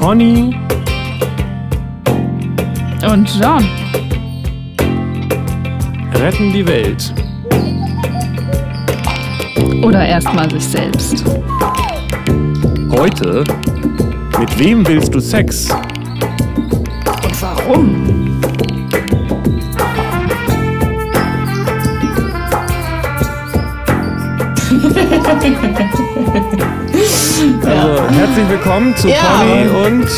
Conny und John retten die Welt. Oder erstmal sich selbst. Heute, mit wem willst du Sex? Und warum? Herzlich willkommen zu Ja. Conny und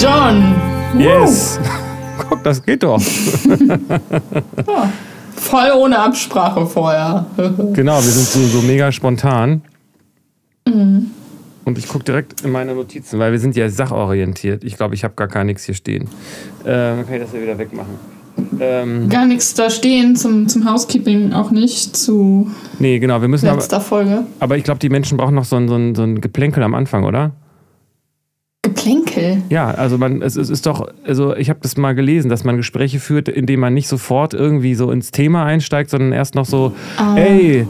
John. Yes. Guck, das geht doch. Ja. Voll ohne Absprache vorher. Genau, wir sind so, so mega spontan. Mhm. Und ich gucke direkt in meine Notizen, weil wir sind ja sachorientiert. Ich glaube, ich habe gar gar nichts hier stehen. Äh, dann kann ich das hier wieder wegmachen. Ähm, Gar nichts da stehen zum, zum Housekeeping, auch nicht zu nee, genau, wir müssen aber, letzter Folge. aber ich glaube, die Menschen brauchen noch so ein, so, ein, so ein Geplänkel am Anfang, oder? Geplänkel. Ja, also man, es, es ist doch, also ich habe das mal gelesen, dass man Gespräche führt, indem man nicht sofort irgendwie so ins Thema einsteigt, sondern erst noch so, Ah. ey,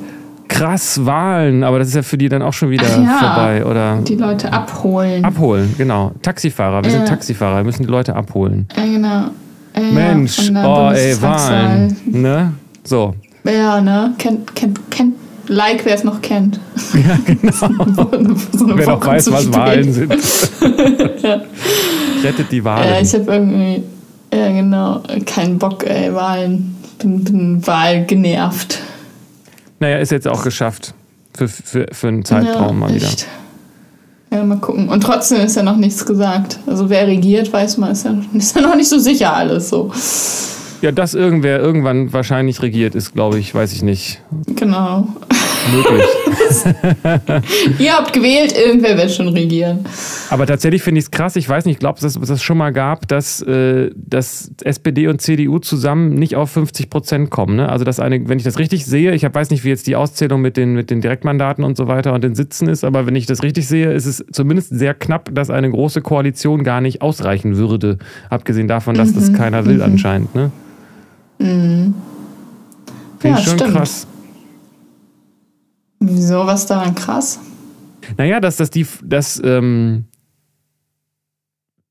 krass, Wahlen, aber das ist ja für die dann auch schon wieder ja. vorbei. Oder Die Leute abholen. abholen, genau. Taxifahrer, wir sind Ja. Taxifahrer, wir müssen die Leute abholen. ja, genau. Ja, Mensch, oh ey. Wahlen. Ne? So. Ja, ne? Kennt, kennt, kennt, like, wer es noch kennt. Ja, genau. so Wer noch weiß, was. Wahlen sind. Rettet die Wahlen. Ja, ich habe irgendwie, ja genau, keinen Bock, ey, Wahlen. Bin, bin Wahl genervt. naja, ist jetzt auch geschafft. Für, für, für einen Zeitraum mal wieder. echt. Ja, mal gucken. Und trotzdem ist ja noch nichts gesagt. Also wer regiert, weiß man, ist ja, ist ja noch nicht so sicher alles so. Ja, dass irgendwer irgendwann wahrscheinlich regiert, ist, glaube ich, weiß ich nicht, Genau. Möglich. Ihr habt gewählt, irgendwer wird schon regieren. Aber tatsächlich finde ich es krass. Ich weiß nicht, ich glaube, dass es das schon mal gab, dass, äh, dass SPD und CDU zusammen nicht auf 50 Prozent kommen. Ne? Also, dass eine, wenn ich das richtig sehe, ich hab, weiß nicht, wie jetzt die Auszählung mit den, mit den Direktmandaten und so weiter und den Sitzen ist, aber wenn ich das richtig sehe, ist es zumindest sehr knapp, dass eine große Koalition gar nicht ausreichen würde. Abgesehen davon, dass das keiner will anscheinend. Ne? Finde Ja, ich schon stimmt. krass. Wieso, was daran krass? Naja, dass das die, dass ähm,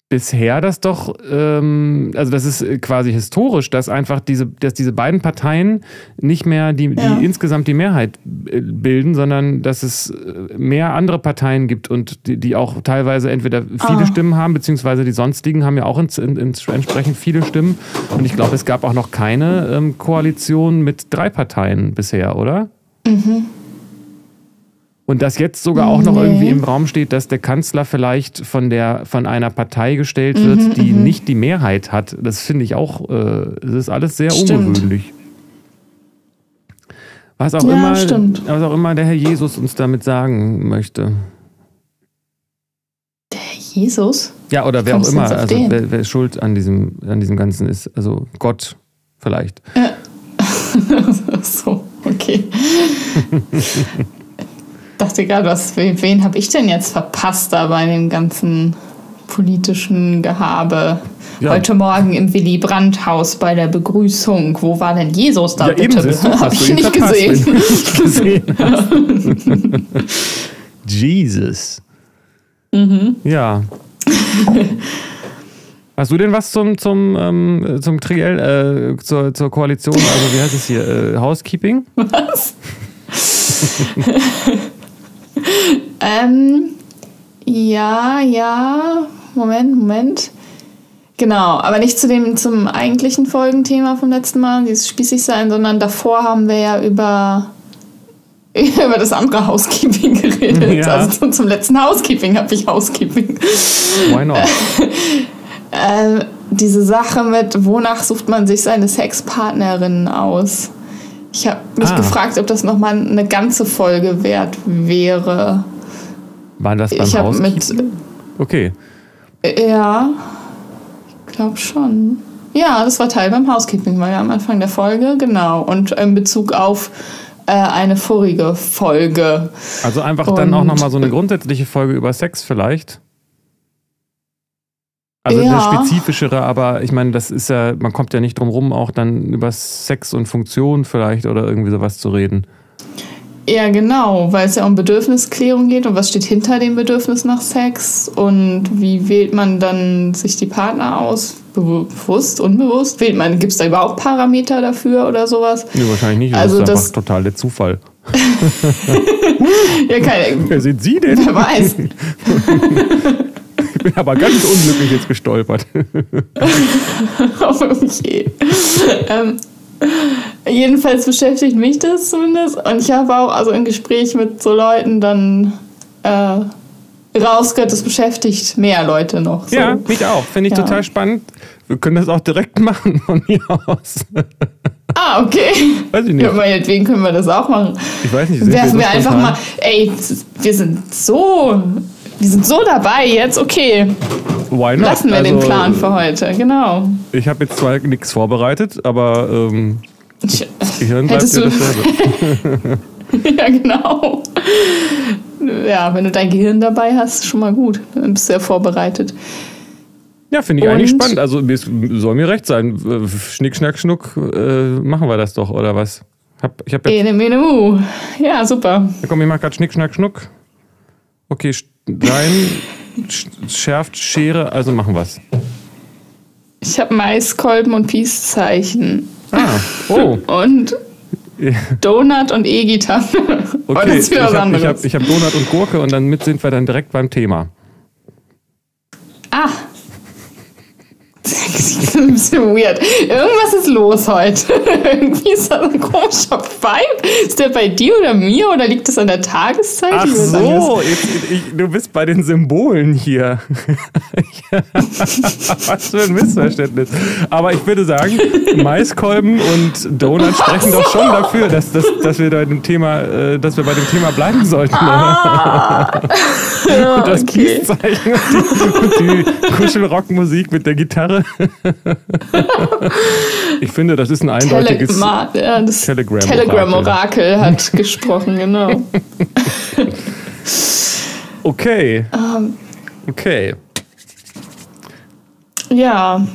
bisher das doch, ähm, also das ist äh, quasi historisch, dass einfach diese, dass diese beiden Parteien nicht mehr die, Ja. die insgesamt die Mehrheit äh, bilden, sondern dass es äh, mehr andere Parteien gibt und die, die auch teilweise entweder viele Ah. Stimmen haben, beziehungsweise die sonstigen haben ja auch ins, in, ins, entsprechend viele Stimmen. Und ich glaube, es gab auch noch keine ähm, Koalition mit drei Parteien bisher, oder? Und dass jetzt sogar auch noch Nee. irgendwie im Raum steht, dass der Kanzler vielleicht von, der, von einer Partei gestellt wird, Mhm, die nicht die Mehrheit hat. Das finde ich auch, äh, das ist alles sehr Stimmt. ungewöhnlich. Was auch, Ja, immer, stimmt. was auch immer der Herr Jesus uns damit sagen möchte. Der Jesus? Ja, oder wer auch immer, also wer, wer schuld an diesem, an diesem Ganzen ist. Also Gott vielleicht. so, okay. dachte gerade, was, wen, habe ich denn jetzt verpasst da bei dem ganzen politischen Gehabe? Ja. Heute Morgen im Willy Brandt-Haus bei der Begrüßung. Wo war denn Jesus da ja, eben, bitte? siehst du, Hab hast ich nicht gesehen. gesehen. Jesus. Mhm. Ja. Hast du denn was zum, zum, ähm, zum Triell, äh, zur, zur Koalition, also wie heißt es hier, äh, Housekeeping? Was? ähm, ja, ja. Moment, Moment. Genau, aber nicht zu dem, zum eigentlichen Folgenthema vom letzten Mal, dieses spießig sein, sondern davor haben wir ja über, über das andere Housekeeping geredet. Ja. Also zum, zum letzten Housekeeping habe ich Housekeeping. Why not? Äh, diese Sache mit, wonach sucht man sich seine Sexpartnerinnen aus? Ich habe mich Ah. gefragt, ob das nochmal eine ganze Folge wert wäre. War das beim Ich habe mit. Okay. Ja, ich glaube schon. Ja, das war Teil beim Housekeeping, war ja am Anfang der Folge, genau. Und in Bezug auf äh, eine vorige Folge. Also einfach dann auch Und- nochmal so eine grundsätzliche Folge über Sex vielleicht. Also Ja. eine spezifischere, aber ich meine, das ist ja, man kommt ja nicht drum rum, auch dann über Sex und Funktion vielleicht oder irgendwie sowas zu reden. Ja, genau, weil es ja um Bedürfnisklärung geht und was steht hinter dem Bedürfnis nach Sex und wie wählt man dann sich die Partner aus? Bewusst, unbewusst? Wählt man, gibt es da überhaupt Parameter dafür oder sowas? Nee, wahrscheinlich nicht. Also das ist das- einfach total der Zufall. Ja, keine, Wer sind Sie denn? wer weiß. Ich bin aber ganz unglücklich jetzt gestolpert. okay. ähm, jedenfalls beschäftigt mich das zumindest. Und ich habe auch also im Gespräch mit so Leuten dann äh, rausgehört, das beschäftigt mehr Leute noch. So. Ja, mich auch. Finde ich Ja. total spannend. Wir können das auch direkt machen von mir aus. Ah, okay. Weiß ich nicht. Ja, meinetwegen können wir das auch machen. Ich weiß nicht. Werfen so wir einfach mal, ey, wir sind so, wir sind so dabei jetzt, okay. Why not? Lassen wir den Also, Plan für heute, genau. Ich habe jetzt zwar nichts vorbereitet, aber ähm, Ich, Gehirn bleibt du- dasselbe. ja, genau. Ja, wenn du dein Gehirn dabei hast, schon mal gut. Dann bist du ja vorbereitet. Ja, finde ich eigentlich Und- spannend. Also soll mir recht sein. Schnick, schnack, schnuck, äh, machen wir das doch, oder was? Hab, ich hab jetzt, Ene, mene, mu. Ja, super. ja, komm, ich mach grad Schnick, schnack, schnuck. Okay, Stein, sch- schärft, Schere, also machen wir's. Ich habe Maiskolben und Peace-Zeichen. Ah, oh, Und Donut und E-Gitarre. Okay. Ich was habe hab, hab Donut und Gurke und damit sind wir dann direkt beim Thema. Ah. Das ist ein bisschen weird. Irgendwas ist los heute. Irgendwie ist da so ein komischer Vibe. Ist der bei dir oder mir oder liegt das an der Tageszeit? Ach so, jetzt, ich, du bist bei den Symbolen hier. Was für ein Missverständnis. Aber ich würde sagen, Maiskolben und Donuts sprechen doch schon dafür, dass, dass, dass, wir, bei dem Thema, äh, dass wir bei dem Thema bleiben sollten. Ah. Ja, Und das okay. Peace-Zeichen und die, die Kuschelrockmusik mit der Gitarre. Ich finde, das ist ein eindeutiges... Telegram, ja, das Telegram-Orakel. Telegram-Orakel hat gesprochen, genau. Okay. Ähm. Okay. Ja,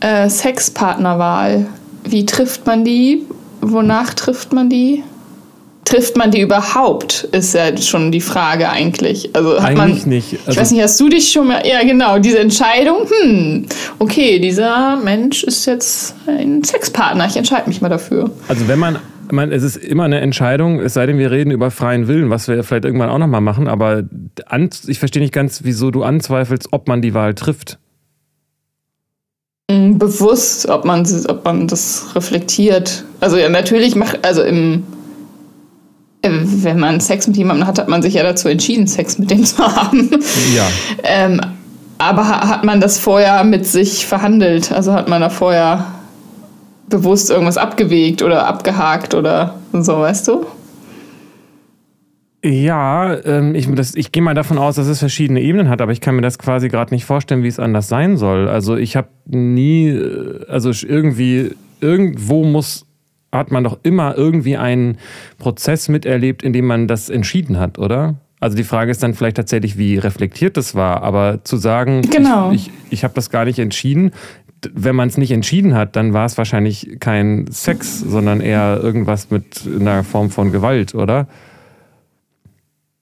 äh, Sexpartnerwahl. Wie trifft man die? Wonach trifft man die? Trifft man die überhaupt? Ist ja schon die Frage eigentlich. Also hat Eigentlich man, nicht. Ich Also- weiß nicht, hast du dich schon mal. Ja, genau, diese Entscheidung. Hm, okay, dieser Mensch ist jetzt ein Sexpartner. Ich entscheide mich mal dafür. Also wenn man, man, es ist immer eine Entscheidung, es sei denn, wir reden über freien Willen, was wir vielleicht irgendwann auch nochmal machen, aber an, ich verstehe nicht ganz, wieso du anzweifelst, ob man die Wahl trifft. Hm, Bewusst, ob man, ob man das reflektiert. Also ja, natürlich macht, also im. Äh, Wenn man Sex mit jemandem hat, hat man sich ja dazu entschieden, Sex mit dem zu haben. Ja. Ähm, aber ha- hat man das vorher mit sich verhandelt? Also hat man da vorher bewusst irgendwas abgewegt oder abgehakt oder so, weißt du? Ja, ähm, ich, das- ich gehe mal davon aus, dass es verschiedene Ebenen hat, aber ich kann mir das quasi gerade nicht vorstellen, wie es anders sein soll. Also ich habe nie, äh, also irgendwie, irgendwo muss, hat man doch immer irgendwie einen Prozess miterlebt, in dem man das entschieden hat, oder? Also die Frage ist dann vielleicht tatsächlich, wie reflektiert das war, aber zu sagen, Genau. ich, ich, ich habe das gar nicht entschieden, wenn man es nicht entschieden hat, dann war es wahrscheinlich kein Sex, sondern eher irgendwas mit einer Form von Gewalt, oder?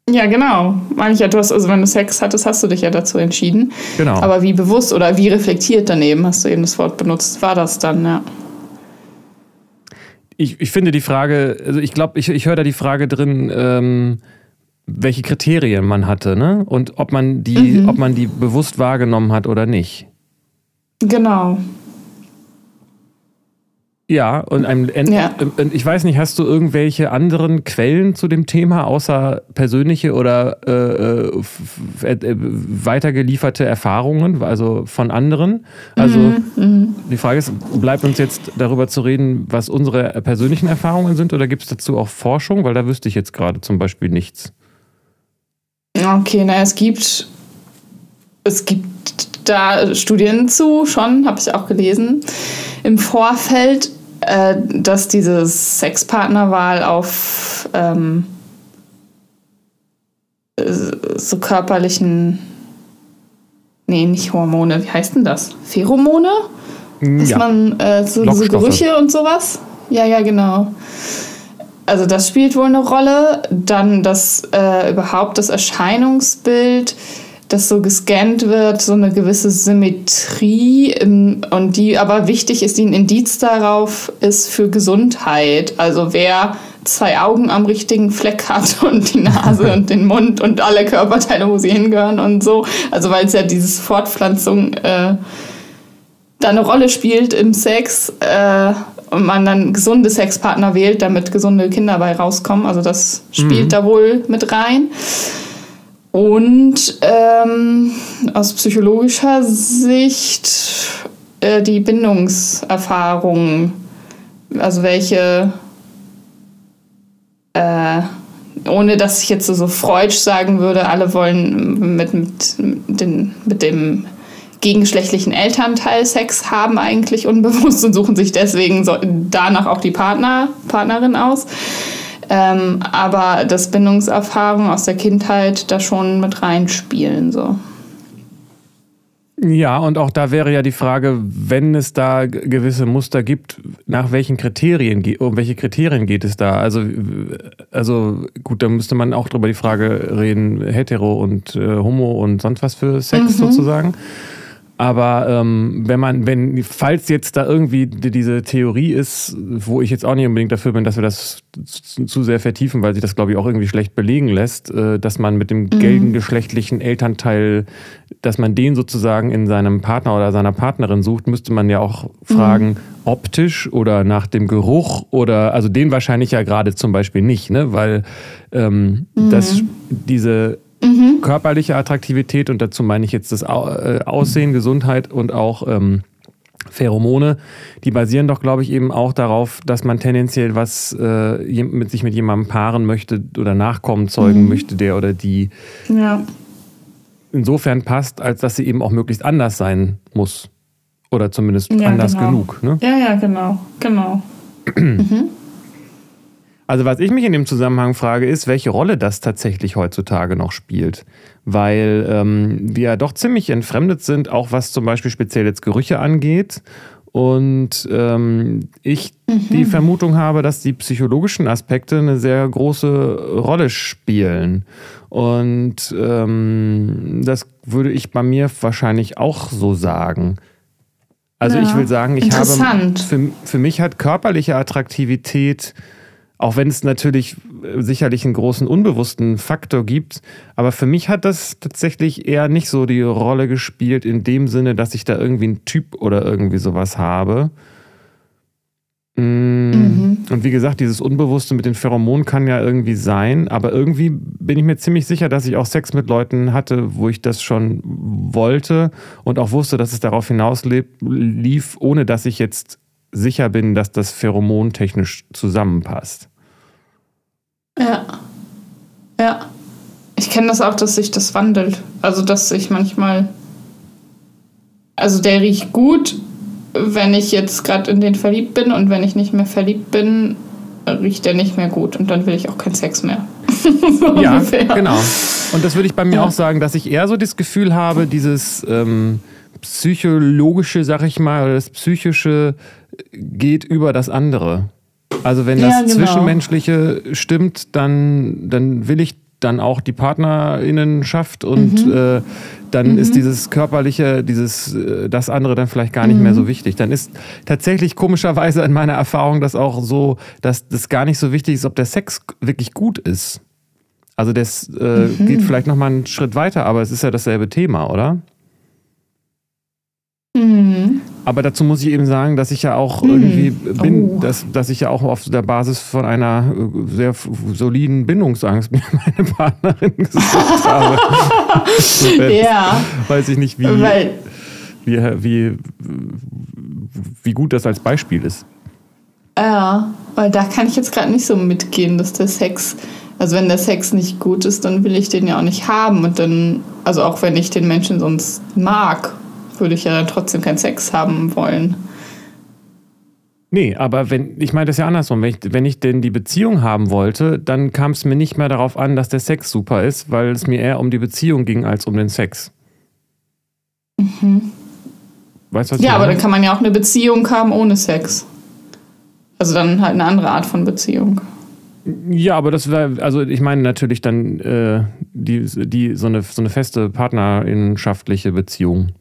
Ja, genau. Meine ich ja, du hast, also wenn du Sex hattest, hast du dich ja dazu entschieden. Genau. Aber wie bewusst oder wie reflektiert daneben, hast du eben das Wort benutzt, war das dann, ja. Ich, ich finde die Frage, also ich glaube, ich, ich höre da die Frage drin, ähm, welche Kriterien man hatte, ne? Und ob man die, ob man die bewusst wahrgenommen hat oder nicht. Genau. Ja, und einem, Ja. und ich weiß nicht, hast du irgendwelche anderen Quellen zu dem Thema, außer persönliche oder äh, äh, äh, weitergelieferte Erfahrungen, also von anderen? Also Mhm, die Frage ist, bleibt uns jetzt darüber zu reden, was unsere persönlichen Erfahrungen sind, oder gibt es dazu auch Forschung? Weil da wüsste ich jetzt gerade zum Beispiel nichts. Okay, naja, es gibt, es gibt da Studien zu, schon, habe ich auch gelesen, im Vorfeld, äh, dass diese Sexpartnerwahl auf ähm, äh, so körperlichen, nee, nicht Hormone, wie heißt denn das? Pheromone? Dass Ja. man äh, so diese. Gerüche und sowas. Ja, ja, genau. also das spielt wohl eine Rolle. Dann das äh, überhaupt das Erscheinungsbild, das so gescannt wird, so eine gewisse Symmetrie im, und die aber wichtig ist, die ein Indiz darauf ist für Gesundheit. Also wer zwei Augen am richtigen Fleck hat und die Nase und den Mund und alle Körperteile, wo sie hingehören und so. Also weil es ja dieses Fortpflanzung äh, da eine Rolle spielt im Sex äh, und man dann gesunde Sexpartner wählt, damit gesunde Kinder bei rauskommen. Also das spielt mhm. da wohl mit rein. Und ähm, aus psychologischer Sicht äh, die Bindungserfahrung, also welche, äh, ohne dass ich jetzt so, freudsch sagen würde, alle wollen mit, mit, den, mit dem gegengeschlechtlichen Elternteil Sex haben eigentlich unbewusst und suchen sich deswegen so danach auch die Partner, Partnerin aus. Ähm, aber dass Bindungserfahrungen aus der Kindheit da schon mit reinspielen. So. Ja, und auch da wäre ja die Frage, wenn es da gewisse Muster gibt, nach welchen Kriterien, um welche Kriterien geht es da? Also, also gut, da müsste man auch drüber die Frage reden, hetero und äh, homo und sonst was für Sex mhm. sozusagen. Aber ähm, wenn man, wenn, falls jetzt da irgendwie diese Theorie ist, wo ich jetzt auch nicht unbedingt dafür bin, dass wir das zu sehr vertiefen, weil sich das, glaube ich, auch irgendwie schlecht belegen lässt, äh, dass man mit dem mhm. gegengeschlechtlichen Elternteil, dass man den sozusagen in seinem Partner oder seiner Partnerin sucht, müsste man ja auch fragen, mhm. optisch oder nach dem Geruch oder, also den wahrscheinlich ja gerade zum Beispiel nicht, ne? weil ähm, mhm. das, diese Mhm. Körperliche Attraktivität und dazu meine ich jetzt das äh, Aussehen, Gesundheit und auch ähm, Pheromone, die basieren doch, glaube ich, eben auch darauf, dass man tendenziell was äh, mit sich mit jemandem paaren möchte oder Nachkommen zeugen mhm. möchte, der oder die ja. insofern passt, als dass sie eben auch möglichst anders sein muss. Oder zumindest ja, anders genau. genug. Ne? Ja, ja, genau, genau. mhm. Also was ich mich in dem Zusammenhang frage, ist, welche Rolle das tatsächlich heutzutage noch spielt. Weil ähm, wir ja doch ziemlich entfremdet sind, auch was zum Beispiel speziell jetzt Gerüche angeht. Und ähm, ich mhm. die Vermutung habe, dass die psychologischen Aspekte eine sehr große Rolle spielen. Und ähm, das würde ich bei mir wahrscheinlich auch so sagen. Also ja. ich will sagen, ich habe für, für mich hat körperliche Attraktivität auch wenn es natürlich äh, sicherlich einen großen unbewussten Faktor gibt. Aber für mich hat das tatsächlich eher nicht so die Rolle gespielt, in dem Sinne, dass ich da irgendwie einen Typ oder irgendwie sowas habe. Mm, mhm. Und wie gesagt, dieses Unbewusste mit den Pheromonen kann ja irgendwie sein, aber irgendwie bin ich mir ziemlich sicher, dass ich auch Sex mit Leuten hatte, wo ich das schon wollte und auch wusste, dass es darauf hinaus lief, ohne dass ich jetzt sicher bin, dass das pheromontechnisch zusammenpasst. Ja. Ja. Ich kenne das auch, dass sich das wandelt. Also, dass ich manchmal. Also, der riecht gut, wenn ich jetzt gerade in den verliebt bin und wenn ich nicht mehr verliebt bin, riecht der nicht mehr gut und dann will ich auch keinen Sex mehr. so ja, ungefähr. genau. Und das würde ich bei mir ja. auch sagen, dass ich eher so das Gefühl habe, dieses ähm, psychologische, sag ich mal, oder das psychische geht über das andere. Also wenn das ja, genau. Zwischenmenschliche stimmt, dann, dann will ich dann auch die Partnerinnenschaft und mhm. äh, dann mhm. ist dieses körperliche, dieses äh, das andere dann vielleicht gar nicht mhm. mehr so wichtig. Dann ist tatsächlich komischerweise in meiner Erfahrung das auch so, dass das gar nicht so wichtig ist, ob der Sex wirklich gut ist. Also das äh, mhm. geht vielleicht noch mal einen Schritt weiter, aber es ist ja dasselbe Thema, oder? Mhm. Aber dazu muss ich eben sagen, dass ich ja auch mhm. irgendwie bin, oh. dass, dass ich ja auch auf der Basis von einer äh, sehr soliden Bindungsangst mir meine Partnerin gesucht habe. ja. Weiß ich nicht, wie, Weil, wie, wie, wie gut das als Beispiel ist. Ja, weil da kann ich jetzt gerade nicht so mitgehen, dass der Sex, also wenn der Sex nicht gut ist, dann will ich den ja auch nicht haben. Und dann, also auch wenn ich den Menschen sonst mag würde ich ja dann trotzdem keinen Sex haben wollen. Nee, aber wenn, ich meine das ja andersrum. Wenn ich, wenn ich denn die Beziehung haben wollte, dann kam es mir nicht mehr darauf an, dass der Sex super ist, weil es mir eher um die Beziehung ging als um den Sex. Mhm. Weißt was ja, aber dann kann man ja auch eine Beziehung haben ohne Sex. Also dann halt eine andere Art von Beziehung. Ja, aber das wäre, also ich meine natürlich dann äh, die, die, so, eine, so eine feste partnerinschaftliche Beziehung.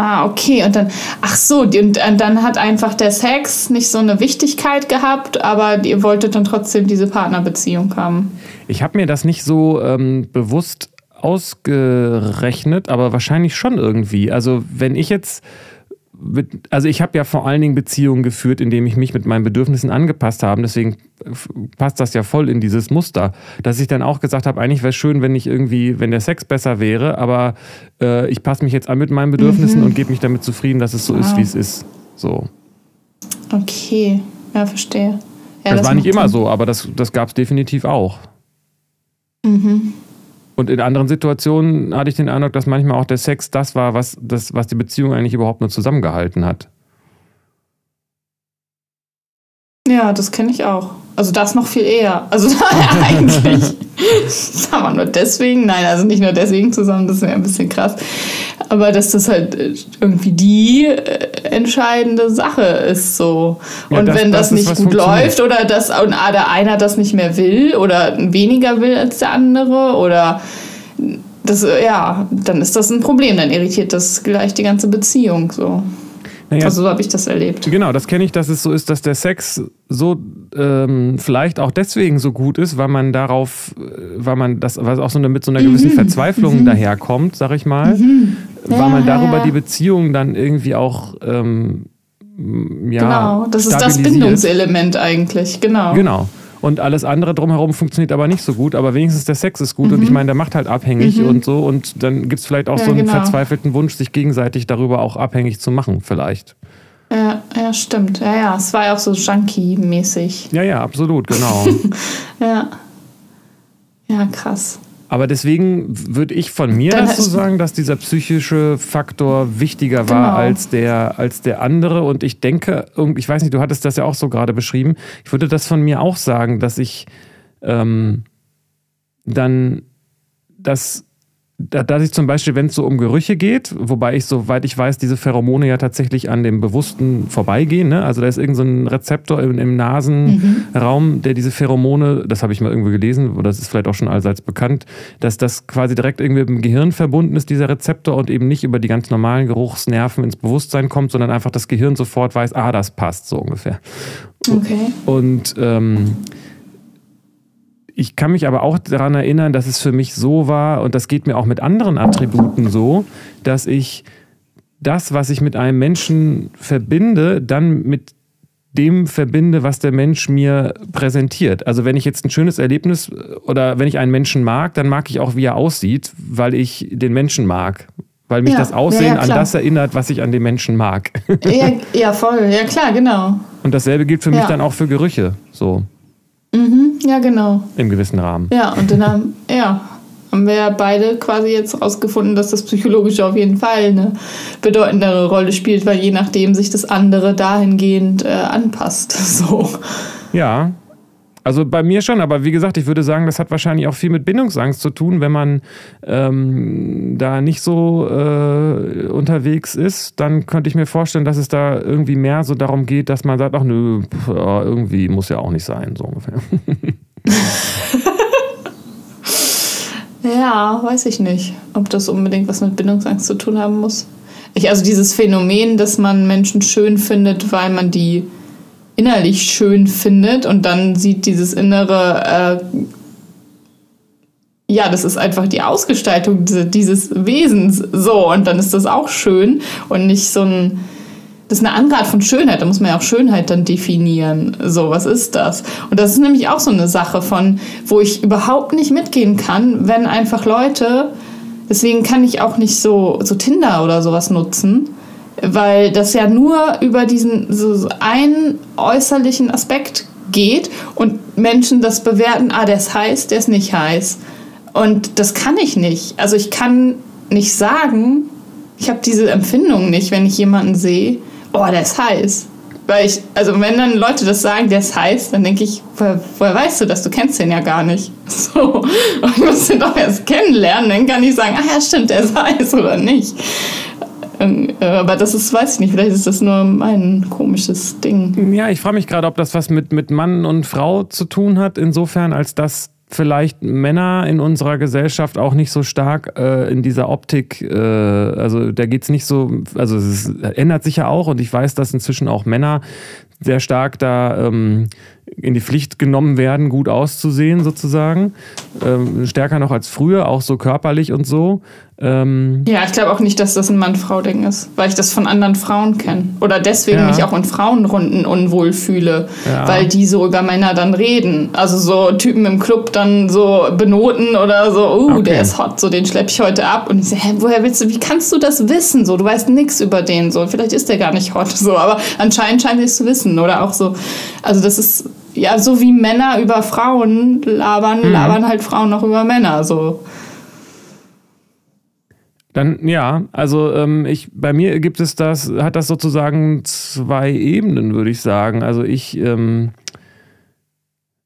Ah, okay. Und dann, ach so, und dann hat einfach der Sex nicht so eine Wichtigkeit gehabt, aber ihr wolltet dann trotzdem diese Partnerbeziehung haben. Ich habe mir das nicht so ähm, bewusst ausgerechnet, aber wahrscheinlich schon irgendwie. Also wenn ich jetzt also ich habe ja vor allen Dingen Beziehungen geführt, indem ich mich mit meinen Bedürfnissen angepasst habe. Deswegen passt das ja voll in dieses Muster, dass ich dann auch gesagt habe, eigentlich wäre es schön, wenn ich irgendwie, wenn der Sex besser wäre, aber äh, ich passe mich jetzt an mit meinen Bedürfnissen mhm. und gebe mich damit zufrieden, dass es so wow. ist, wie es ist. So. Okay, ja, verstehe. Ja, das, das war nicht immer so, aber das, das gab es definitiv auch. Mhm. Und in anderen Situationen hatte ich den Eindruck, dass manchmal auch der Sex das war, was, das, was die Beziehung eigentlich überhaupt nur zusammengehalten hat. Ja, das kenne ich auch. Also das noch viel eher. Also eigentlich. Sagen wir nur deswegen. Nein, also nicht nur deswegen zusammen, das wäre ein bisschen krass. Aber dass das halt irgendwie die äh, entscheidende Sache ist so. Ja, und das, wenn das, das nicht gut läuft oder dass und der einer das nicht mehr will oder weniger will als der andere oder das, ja, dann ist das ein Problem. Dann irritiert das gleich die ganze Beziehung so. Naja, also so habe ich das erlebt. Genau, das kenne ich, dass es so ist, dass der Sex so ähm, vielleicht auch deswegen so gut ist, weil man darauf, äh, weil man das, weil auch so eine, mit so einer gewissen mhm. Verzweiflung mhm. daherkommt, sag ich mal, mhm. weil ja, man darüber ja. die Beziehung dann irgendwie auch ähm, ja, genau, das ist das Bindungselement eigentlich, genau. Genau und alles andere drumherum funktioniert aber nicht so gut, aber wenigstens der Sex ist gut mhm. und ich mhm. meine, der macht halt abhängig mhm. und so und dann gibt es vielleicht auch ja, so einen genau. verzweifelten Wunsch, sich gegenseitig darüber auch abhängig zu machen, vielleicht. Ja, ja, stimmt. Ja, ja, es war ja auch so Junkie-mäßig. Ja, ja, absolut, genau. ja. Ja, krass. Aber deswegen würde ich von mir Dann dazu sagen, dass dieser psychische Faktor wichtiger war genau. als, der, als der andere. Und ich denke, ich weiß nicht, du hattest das ja auch so gerade beschrieben. Ich würde das von mir auch sagen, dass ich ähm, dann das dass ich zum Beispiel, wenn es so um Gerüche geht, wobei ich, soweit ich weiß, diese Pheromone ja tatsächlich an dem Bewussten vorbeigehen. Ne? Also da ist irgendein so Rezeptor im, im Nasenraum, mhm. der diese Pheromone, das habe ich mal irgendwo gelesen, oder das ist vielleicht auch schon allseits bekannt, dass das quasi direkt irgendwie mit dem Gehirn verbunden ist, dieser Rezeptor, und eben nicht über die ganz normalen Geruchsnerven ins Bewusstsein kommt, sondern einfach das Gehirn sofort weiß, ah, das passt so ungefähr. Okay. Und ähm, ich kann mich aber auch daran erinnern, dass es für mich so war, und das geht mir auch mit anderen Attributen so, dass ich das, was ich mit einem Menschen verbinde, dann mit dem verbinde, was der Mensch mir präsentiert. Also wenn ich jetzt ein schönes Erlebnis oder wenn ich einen Menschen mag, dann mag ich auch, wie er aussieht, weil ich den Menschen mag. Weil mich ja, das Aussehen ja, ja, an das erinnert, was ich an den Menschen mag. Ja, ja, voll. Ja, klar, genau. Und dasselbe gilt für mich dann auch für Gerüche. So. Mhm, ja, genau. Im gewissen Rahmen. Ja, und dann haben, ja, haben wir ja beide quasi jetzt rausgefunden, dass das Psychologische auf jeden Fall eine bedeutendere Rolle spielt, weil je nachdem sich das andere dahingehend äh, anpasst. So. Ja, also bei mir schon, aber wie gesagt, ich würde sagen, das hat wahrscheinlich auch viel mit Bindungsangst zu tun, wenn man ähm, da nicht so äh, unterwegs ist, dann könnte ich mir vorstellen, dass es da irgendwie mehr so darum geht, dass man sagt, ach nö, pff, irgendwie muss ja auch nicht sein, so ungefähr. ja, weiß ich nicht, ob das unbedingt was mit Bindungsangst zu tun haben muss. Ich, also dieses Phänomen, dass man Menschen schön findet, weil man die innerlich schön findet und dann sieht dieses innere, äh, ja, das ist einfach die Ausgestaltung dieses Wesens so und dann ist das auch schön und nicht so ein, das ist eine andere Art von Schönheit, da muss man ja auch Schönheit dann definieren. So, was ist das? Und das ist nämlich auch so eine Sache von, wo ich überhaupt nicht mitgehen kann, wenn einfach Leute, deswegen kann ich auch nicht so, so Tinder oder sowas nutzen, weil das ja nur über diesen so einen äußerlichen Aspekt geht und Menschen das bewerten, ah, der ist heiß, der ist nicht heiß. Und das kann ich nicht. Also ich kann nicht sagen, ich habe diese Empfindung nicht, wenn ich jemanden sehe, oh, der ist heiß. Weil ich, also wenn dann Leute das sagen, der ist heiß, dann denke ich, woher, woher, weißt du das? Du kennst den ja gar nicht. So. Und ich muss den doch erst kennenlernen, dann kann ich sagen, ah ja, stimmt, der ist heiß oder nicht. Ähm, äh, aber das ist, weiß ich nicht, vielleicht ist das nur mein komisches Ding. Ja, ich frage mich gerade, ob das was mit, mit Mann und Frau zu tun hat, insofern, als dass vielleicht Männer in unserer Gesellschaft auch nicht so stark äh, in dieser Optik, äh, also da geht es nicht so, also es ändert sich ja auch und ich weiß, dass inzwischen auch Männer sehr stark da ähm, in die Pflicht genommen werden, gut auszusehen sozusagen. Ähm, stärker noch als früher, auch so körperlich und so. Ähm ja, ich glaube auch nicht, dass das ein Mann-Frau-Ding ist, weil ich das von anderen Frauen kenne. Oder deswegen ja. mich auch in Frauenrunden unwohl fühle, ja. weil die so über Männer dann reden. Also so Typen im Club dann so benoten oder so, uh, okay. der ist hot, so den schlepp ich heute ab. Und ich so, hä, woher willst du, wie kannst du das wissen? So, du weißt nichts über den, so, vielleicht ist der gar nicht hot, so, aber anscheinend scheint es zu wissen. Oder auch so, also das ist ja, so wie Männer über Frauen labern, mhm. labern halt Frauen noch über Männer. So. Dann ja, also ähm, ich bei mir gibt es das, hat das sozusagen zwei Ebenen, würde ich sagen. Also ich, ähm,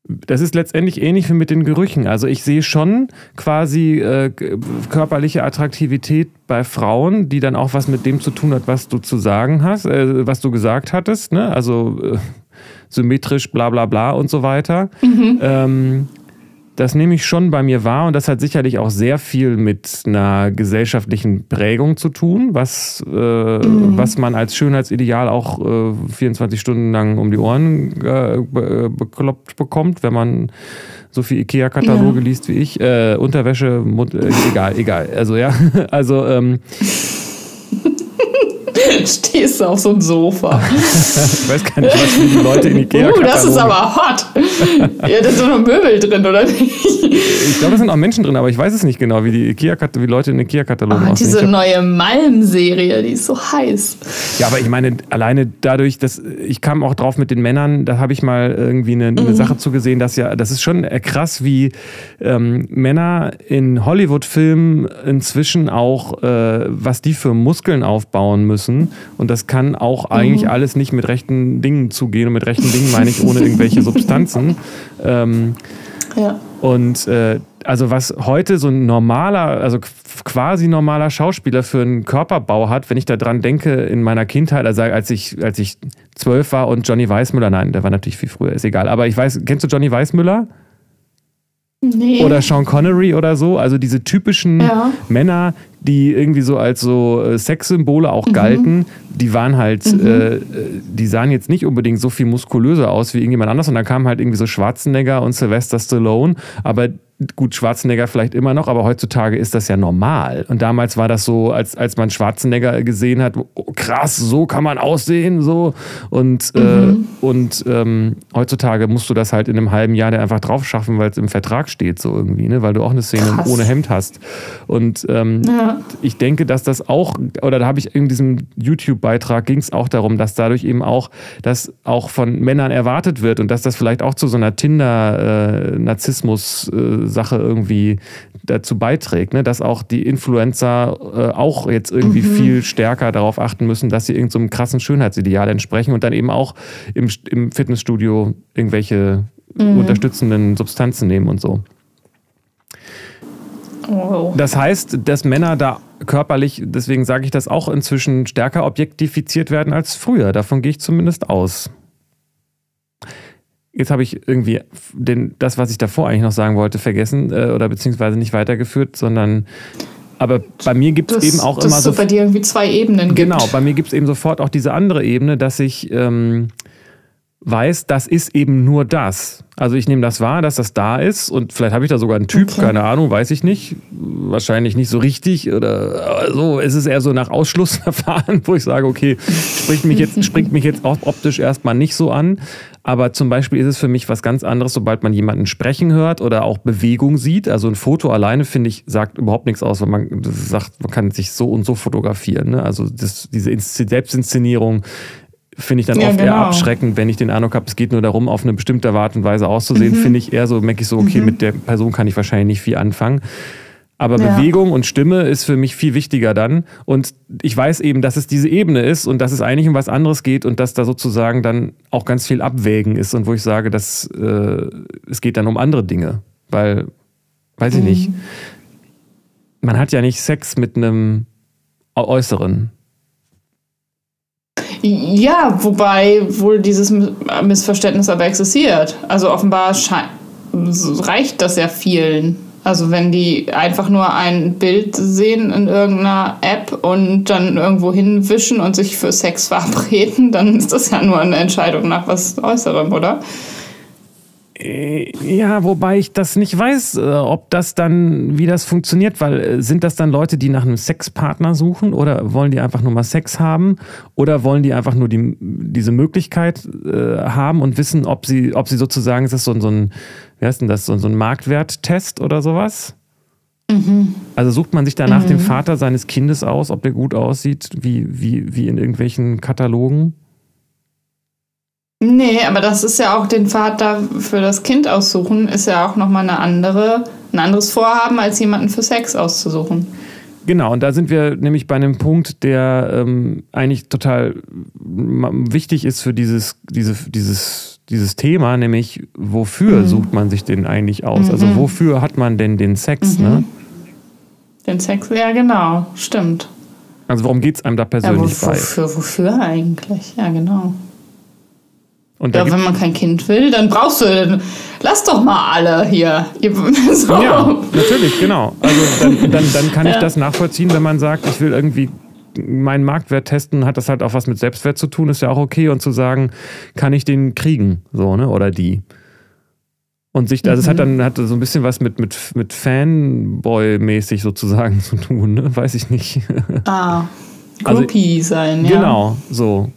das ist letztendlich ähnlich wie mit den Gerüchen. Also ich sehe schon quasi äh, körperliche Attraktivität bei Frauen, die dann auch was mit dem zu tun hat, was du zu sagen hast, äh, was du gesagt hattest. Ne? Also äh, symmetrisch, bla bla bla und so weiter. Mhm. Ähm, das nehme ich schon bei mir wahr und das hat sicherlich auch sehr viel mit einer gesellschaftlichen Prägung zu tun, was, äh, mhm. was man als Schönheitsideal auch äh, 24 Stunden lang um die Ohren äh, bekloppt bekommt, wenn man so viel Ikea-Kataloge ja. liest wie ich. Äh, Unterwäsche, Mund, äh, egal, egal. Also ja, also ähm, Stehst du auf so einem Sofa. ich weiß gar nicht, was die Leute in Ikea Uh, das ist aber hot. ja, da sind noch Möbel drin, oder nicht? Ich glaube, da sind auch Menschen drin, aber ich weiß es nicht genau, wie die Ikea wie Leute in Ikea-Katalogen oh, Diese neue Malm-Serie, die ist so heiß. Ja, aber ich meine, alleine dadurch, dass ich kam auch drauf mit den Männern, da habe ich mal irgendwie eine, eine mhm. Sache zugesehen, dass ja, das ist schon krass, wie ähm, Männer in Hollywood-Filmen inzwischen auch, äh, was die für Muskeln aufbauen müssen müssen. Und das kann auch eigentlich mhm. alles nicht mit rechten Dingen zugehen. Und mit rechten Dingen meine ich ohne irgendwelche Substanzen. Ähm, ja. Und äh, also was heute so ein normaler, also quasi normaler Schauspieler für einen Körperbau hat, wenn ich da dran denke in meiner Kindheit, also als ich, als ich zwölf war und Johnny Weissmüller, nein, der war natürlich viel früher, ist egal. Aber ich weiß, kennst du Johnny Weissmüller? Nee. Oder Sean Connery oder so, also diese typischen ja. Männer, die irgendwie so als so äh, Sexsymbole auch mhm. galten, die waren halt, mhm. äh, die sahen jetzt nicht unbedingt so viel muskulöser aus wie irgendjemand anders und dann kamen halt irgendwie so Schwarzenegger und Sylvester Stallone, aber gut, Schwarzenegger vielleicht immer noch, aber heutzutage ist das ja normal. Und damals war das so, als, als man Schwarzenegger gesehen hat, oh, krass, so kann man aussehen, so. Und, äh, mhm. äh, und ähm, heutzutage musst du das halt in einem halben Jahr einfach drauf schaffen, weil es im Vertrag steht, so irgendwie, ne? weil du auch eine Szene krass. ohne Hemd hast. Und ähm, ja. ich denke, dass das auch, oder da habe ich in diesem YouTube-Beitrag ging es auch darum, dass dadurch eben auch, dass auch von Männern erwartet wird und dass das vielleicht auch zu so einer Tinder-Narzissmus- äh, Sache irgendwie dazu beiträgt, ne? dass auch die Influencer äh, auch jetzt irgendwie mhm. viel stärker darauf achten müssen, dass sie irgendeinem so krassen Schönheitsideal entsprechen und dann eben auch im, im Fitnessstudio irgendwelche mhm. unterstützenden Substanzen nehmen und so. Oh. Das heißt, dass Männer da körperlich, deswegen sage ich das auch inzwischen stärker objektifiziert werden als früher. Davon gehe ich zumindest aus. Jetzt habe ich irgendwie den, das, was ich davor eigentlich noch sagen wollte, vergessen äh, oder beziehungsweise nicht weitergeführt, sondern aber bei mir gibt es eben auch immer so. Dass bei dir irgendwie zwei Ebenen gibt. Genau, bei mir gibt es eben sofort auch diese andere Ebene, dass ich ähm, weiß, das ist eben nur das. Also ich nehme das wahr, dass das da ist und vielleicht habe ich da sogar einen Typ, okay. keine Ahnung, weiß ich nicht. Wahrscheinlich nicht so richtig oder so. Es ist eher so nach Ausschlussverfahren, wo ich sage, okay, springt mich jetzt, springt mich jetzt auch optisch erstmal nicht so an. Aber zum Beispiel ist es für mich was ganz anderes, sobald man jemanden sprechen hört oder auch Bewegung sieht. Also ein Foto alleine, finde ich, sagt überhaupt nichts aus, weil man sagt, man kann sich so und so fotografieren. Ne? Also das, diese Selbstinszenierung finde ich dann ja, oft genau. eher abschreckend, wenn ich den Eindruck habe, es geht nur darum, auf eine bestimmte Art und Weise auszusehen, mhm. finde ich eher so, merke ich so, okay, mhm. mit der Person kann ich wahrscheinlich nicht viel anfangen. Aber ja. Bewegung und Stimme ist für mich viel wichtiger dann. Und ich weiß eben, dass es diese Ebene ist und dass es eigentlich um was anderes geht und dass da sozusagen dann auch ganz viel Abwägen ist und wo ich sage, dass äh, es geht dann um andere Dinge. Weil, weiß ich mhm. nicht, man hat ja nicht Sex mit einem Äußeren Ja, wobei wohl dieses Missverständnis aber existiert. Also offenbar reicht das ja vielen. Also wenn die einfach nur ein Bild sehen in irgendeiner App und dann irgendwo hinwischen und sich für Sex verabreden, dann ist das ja nur eine Entscheidung nach was Äußerem, oder? Äh, ja, wobei ich das nicht weiß, äh, ob das dann, wie das funktioniert, weil äh, sind das dann Leute, die nach einem Sexpartner suchen oder wollen die einfach nur mal Sex haben oder wollen die einfach nur die, diese Möglichkeit äh, haben und wissen, ob sie, ob sie sozusagen, ist das so, so ein, wie heißt denn das, so, so ein Marktwerttest oder sowas? Mhm. Also sucht man sich danach mhm. den Vater seines Kindes aus, ob der gut aussieht, wie, wie, wie in irgendwelchen Katalogen? Nee, aber das ist ja auch den Vater für das Kind aussuchen, ist ja auch nochmal eine andere, ein anderes Vorhaben, als jemanden für Sex auszusuchen. Genau, und da sind wir nämlich bei einem Punkt, der ähm, eigentlich total wichtig ist für dieses, diese, dieses, dieses Thema, nämlich wofür mhm. sucht man sich den eigentlich aus? Also mhm. Also wofür hat man denn den Sex? Mhm. Ne? Den Sex, ja genau, stimmt. Also worum geht es einem da persönlich ja, wofür, bei? Wofür eigentlich? Ja, genau. Und ja, wenn man kein Kind will, dann brauchst du, dann lass doch mal alle hier. So. Ja, natürlich, genau. Also dann, dann, dann kann ich das nachvollziehen, wenn man sagt, ich will irgendwie meinen Marktwert testen, hat das halt auch was mit Selbstwert zu tun, ist ja auch okay. Und zu sagen, kann ich den kriegen, so, ne? Oder die. Und sich, also mhm. es hat mhm. dann hat so ein bisschen was mit, mit, mit Fanboy-mäßig sozusagen zu tun, ne? Weiß ich nicht. Ah. Also Groupie also, sein, ja. Genau, so.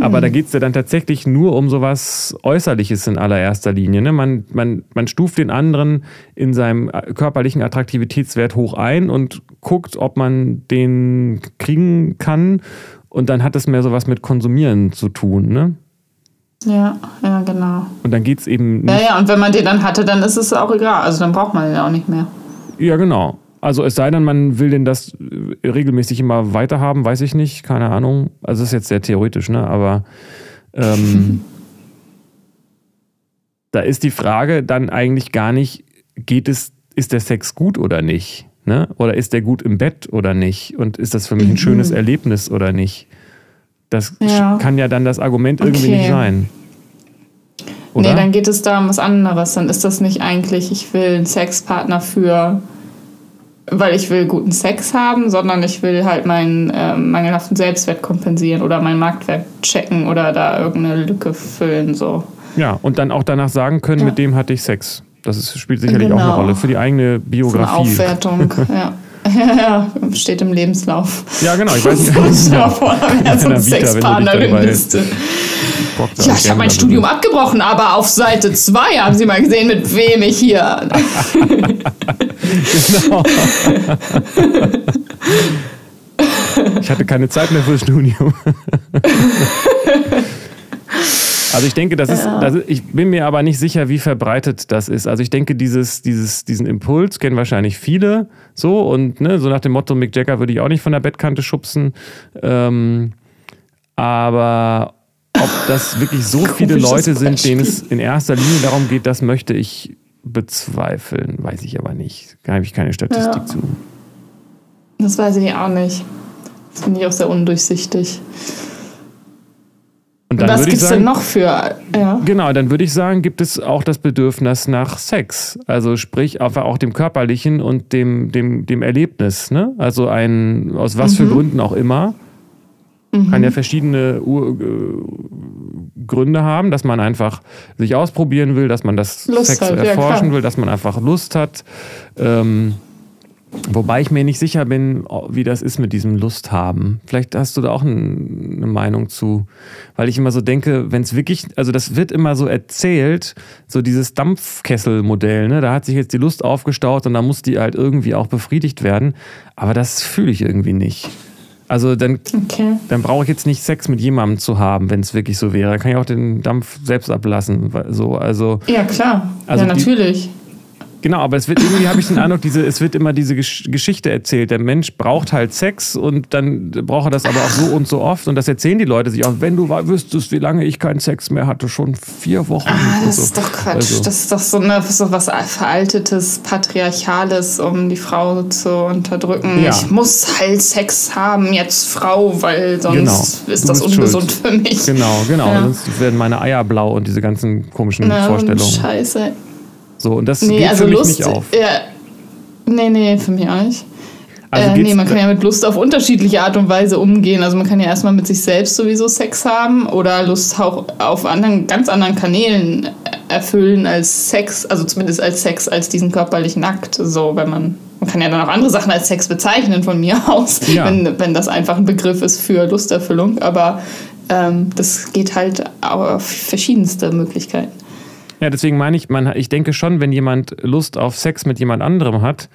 Aber da hm. geht es ja dann tatsächlich nur um sowas Äußerliches in allererster Linie. Ne? Man, man, man stuft den anderen in seinem äh, körperlichen Attraktivitätswert hoch ein und guckt, ob man den kriegen kann. Und dann hat es mehr sowas mit Konsumieren zu tun. Ne? Ja, ja, genau. Und dann geht es eben. Nicht ja, ja, und wenn man den dann hatte, dann ist es auch egal. Also dann braucht man den auch nicht mehr. Ja, genau. Also es sei denn, man will denn das äh, regelmäßig immer weiterhaben, weiß ich nicht, keine Ahnung. Also es ist jetzt sehr theoretisch, ne? Aber ähm, da ist die Frage dann eigentlich gar nicht, geht es, ist der Sex gut oder nicht? Ne? Oder ist der gut im Bett oder nicht? Und ist das für mich ein mhm. schönes Erlebnis oder nicht? Das ja. kann ja dann das Argument irgendwie okay. nicht sein. Oder? Nee, dann geht es da um was anderes. Dann ist das nicht eigentlich, ich will einen Sexpartner für weil ich will guten Sex haben, sondern ich will halt meinen äh, mangelhaften Selbstwert kompensieren oder meinen Marktwert checken oder da irgendeine Lücke füllen. So. Ja, und dann auch danach sagen können, ja. mit dem hatte ich Sex. Das ist, spielt sicherlich genau. auch eine genau. Rolle für die eigene Biografie. Eine Aufwertung, ja. Ja, steht im Lebenslauf. Ja, genau. Ich weiß nicht, was ja. vor, ja, so eine Sexpartnerin-Liste. Ja, ich habe mein Studium abgebrochen, aber auf Seite 2 haben Sie mal gesehen, mit wem ich hier. genau. ich hatte keine Zeit mehr fürs Studium. Also ich denke, das ist, das ist, ich bin mir aber nicht sicher, wie verbreitet das ist. Also ich denke, dieses, dieses, diesen Impuls kennen wahrscheinlich viele so und ne, so nach dem Motto, Mick Jagger würde ich auch nicht von der Bettkante schubsen. Ähm, aber ob das wirklich so viele Leute sind, denen es in erster Linie darum geht, das möchte ich bezweifeln. Weiß ich aber nicht. Da habe ich keine Statistik ja. zu. Das weiß ich auch nicht. Das finde ich auch sehr undurchsichtig. Und dann Was gibt es denn noch für? Ja. Genau, dann würde ich sagen, gibt es auch das Bedürfnis nach Sex. Also sprich einfach auch dem körperlichen und dem, dem, dem Erlebnis. Ne? Also ein, aus was mhm. für Gründen auch immer. Mhm. Kann ja verschiedene Ur äh, Gründe haben, dass man einfach sich ausprobieren will, dass man das Lust Sex hat, erforschen ja, will, dass man einfach Lust hat. Ähm, Wobei ich mir nicht sicher bin, wie das ist mit diesem Lust haben. Vielleicht hast du da auch eine Meinung zu. Weil ich immer so denke, wenn es wirklich, also das wird immer so erzählt, so dieses Dampfkesselmodell, ne? Da hat sich jetzt die Lust aufgestaut und da muss die halt irgendwie auch befriedigt werden. Aber das fühle ich irgendwie nicht. Also dann, okay. dann brauche ich jetzt nicht Sex mit jemandem zu haben, wenn es wirklich so wäre. Da kann ich auch den Dampf selbst ablassen. So, also, ja, klar. Also ja, natürlich. Die, Genau, aber es wird irgendwie, habe ich den Eindruck, diese, es wird immer diese Gesch Geschichte erzählt. Der Mensch braucht halt Sex und dann braucht er das aber auch so und so oft. Und das erzählen die Leute sich auch. Wenn du wüsstest, wie lange ich keinen Sex mehr hatte, schon vier Wochen. Ah, das so. ist doch Quatsch. Also. Das ist doch so, eine, so was Veraltetes, Patriarchales, um die Frau zu unterdrücken. Ja. Ich muss halt Sex haben, jetzt Frau, weil sonst genau. ist das ungesund schuld. für mich. Genau, genau. Ja. Sonst werden meine Eier blau und diese ganzen komischen ja, Vorstellungen. Scheiße. So, und das nee, geht also für mich Lust, nicht auf. Ja. Nee, nee, für mich auch nicht. Also äh, nee, man kann ja mit Lust auf unterschiedliche Art und Weise umgehen. Also man kann ja erstmal mit sich selbst sowieso Sex haben oder Lust auch auf anderen, ganz anderen Kanälen erfüllen als Sex, also zumindest als Sex, als diesen körperlichen Akt. So, wenn man, man kann ja dann auch andere Sachen als Sex bezeichnen von mir aus, ja. wenn, wenn das einfach ein Begriff ist für Lusterfüllung. Aber ähm, das geht halt auf verschiedenste Möglichkeiten. Ja, deswegen meine ich, man, ich denke schon, wenn jemand Lust auf Sex mit jemand anderem hat,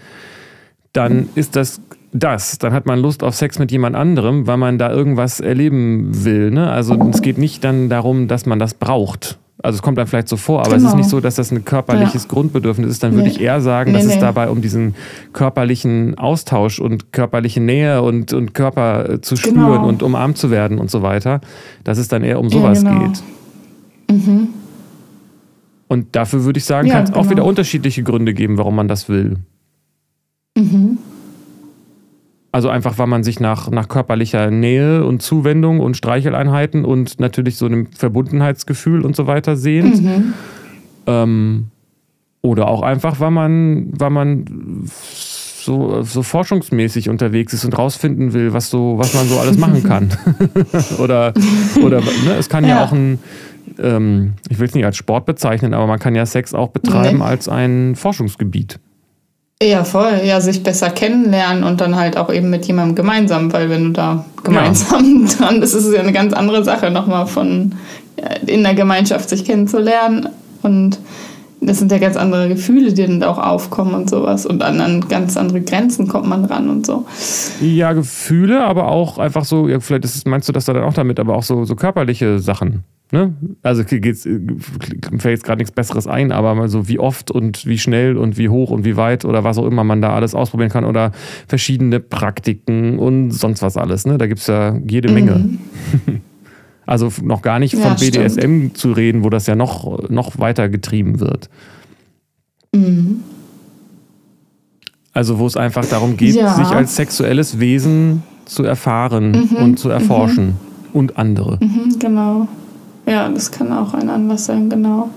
dann ist das das. Dann hat man Lust auf Sex mit jemand anderem, weil man da irgendwas erleben will. Ne? Also es geht nicht dann darum, dass man das braucht. Also es kommt dann vielleicht so vor, aber genau. es ist nicht genau. so, dass das ein körperliches ja. Grundbedürfnis ist. Dann nee. würde ich eher sagen, nee, dass nee. es dabei um diesen körperlichen Austausch und körperliche Nähe und, und Körper äh, zu spüren genau. und umarmt zu werden und so weiter, dass es dann eher um sowas ja, genau. geht. Mhm. Und dafür würde ich sagen, ja, kann es genau. auch wieder unterschiedliche Gründe geben, warum man das will. Mhm. Also einfach, weil man sich nach, nach körperlicher Nähe und Zuwendung und Streicheleinheiten und natürlich so einem Verbundenheitsgefühl und so weiter sehnt. Mhm. Ähm, oder auch einfach, weil man, weil man so, so forschungsmäßig unterwegs ist und rausfinden will, was, so, was man so alles machen kann. oder oder ne, es kann ja, ja auch ein, ähm, ich will es nicht als Sport bezeichnen, aber man kann ja Sex auch betreiben nee. als ein Forschungsgebiet. Ja, voll. Ja, sich besser kennenlernen und dann halt auch eben mit jemandem gemeinsam, weil wenn du da gemeinsam ja. dran bist, ist es ja eine ganz andere Sache, nochmal von in der Gemeinschaft sich kennenzulernen. Und das sind ja ganz andere Gefühle, die dann auch aufkommen und sowas. Und an, an ganz andere Grenzen kommt man ran und so. Ja, Gefühle, aber auch einfach so, ja, vielleicht ist, meinst du das da dann auch damit, aber auch so, so körperliche Sachen. Ne? Also geht's, äh, fällt jetzt gerade nichts Besseres ein, aber mal so wie oft und wie schnell und wie hoch und wie weit oder was auch immer man da alles ausprobieren kann oder verschiedene Praktiken und sonst was alles. Ne? Da gibt es ja jede Menge. Mhm. also noch gar nicht von ja, BDSM stimmt. zu reden, wo das ja noch, noch weiter getrieben wird. Mhm. Also wo es einfach darum geht, ja. sich als sexuelles Wesen zu erfahren mhm. und zu erforschen mhm. und andere. Mhm, genau. Ja, das kann auch ein Anlass sein, genau.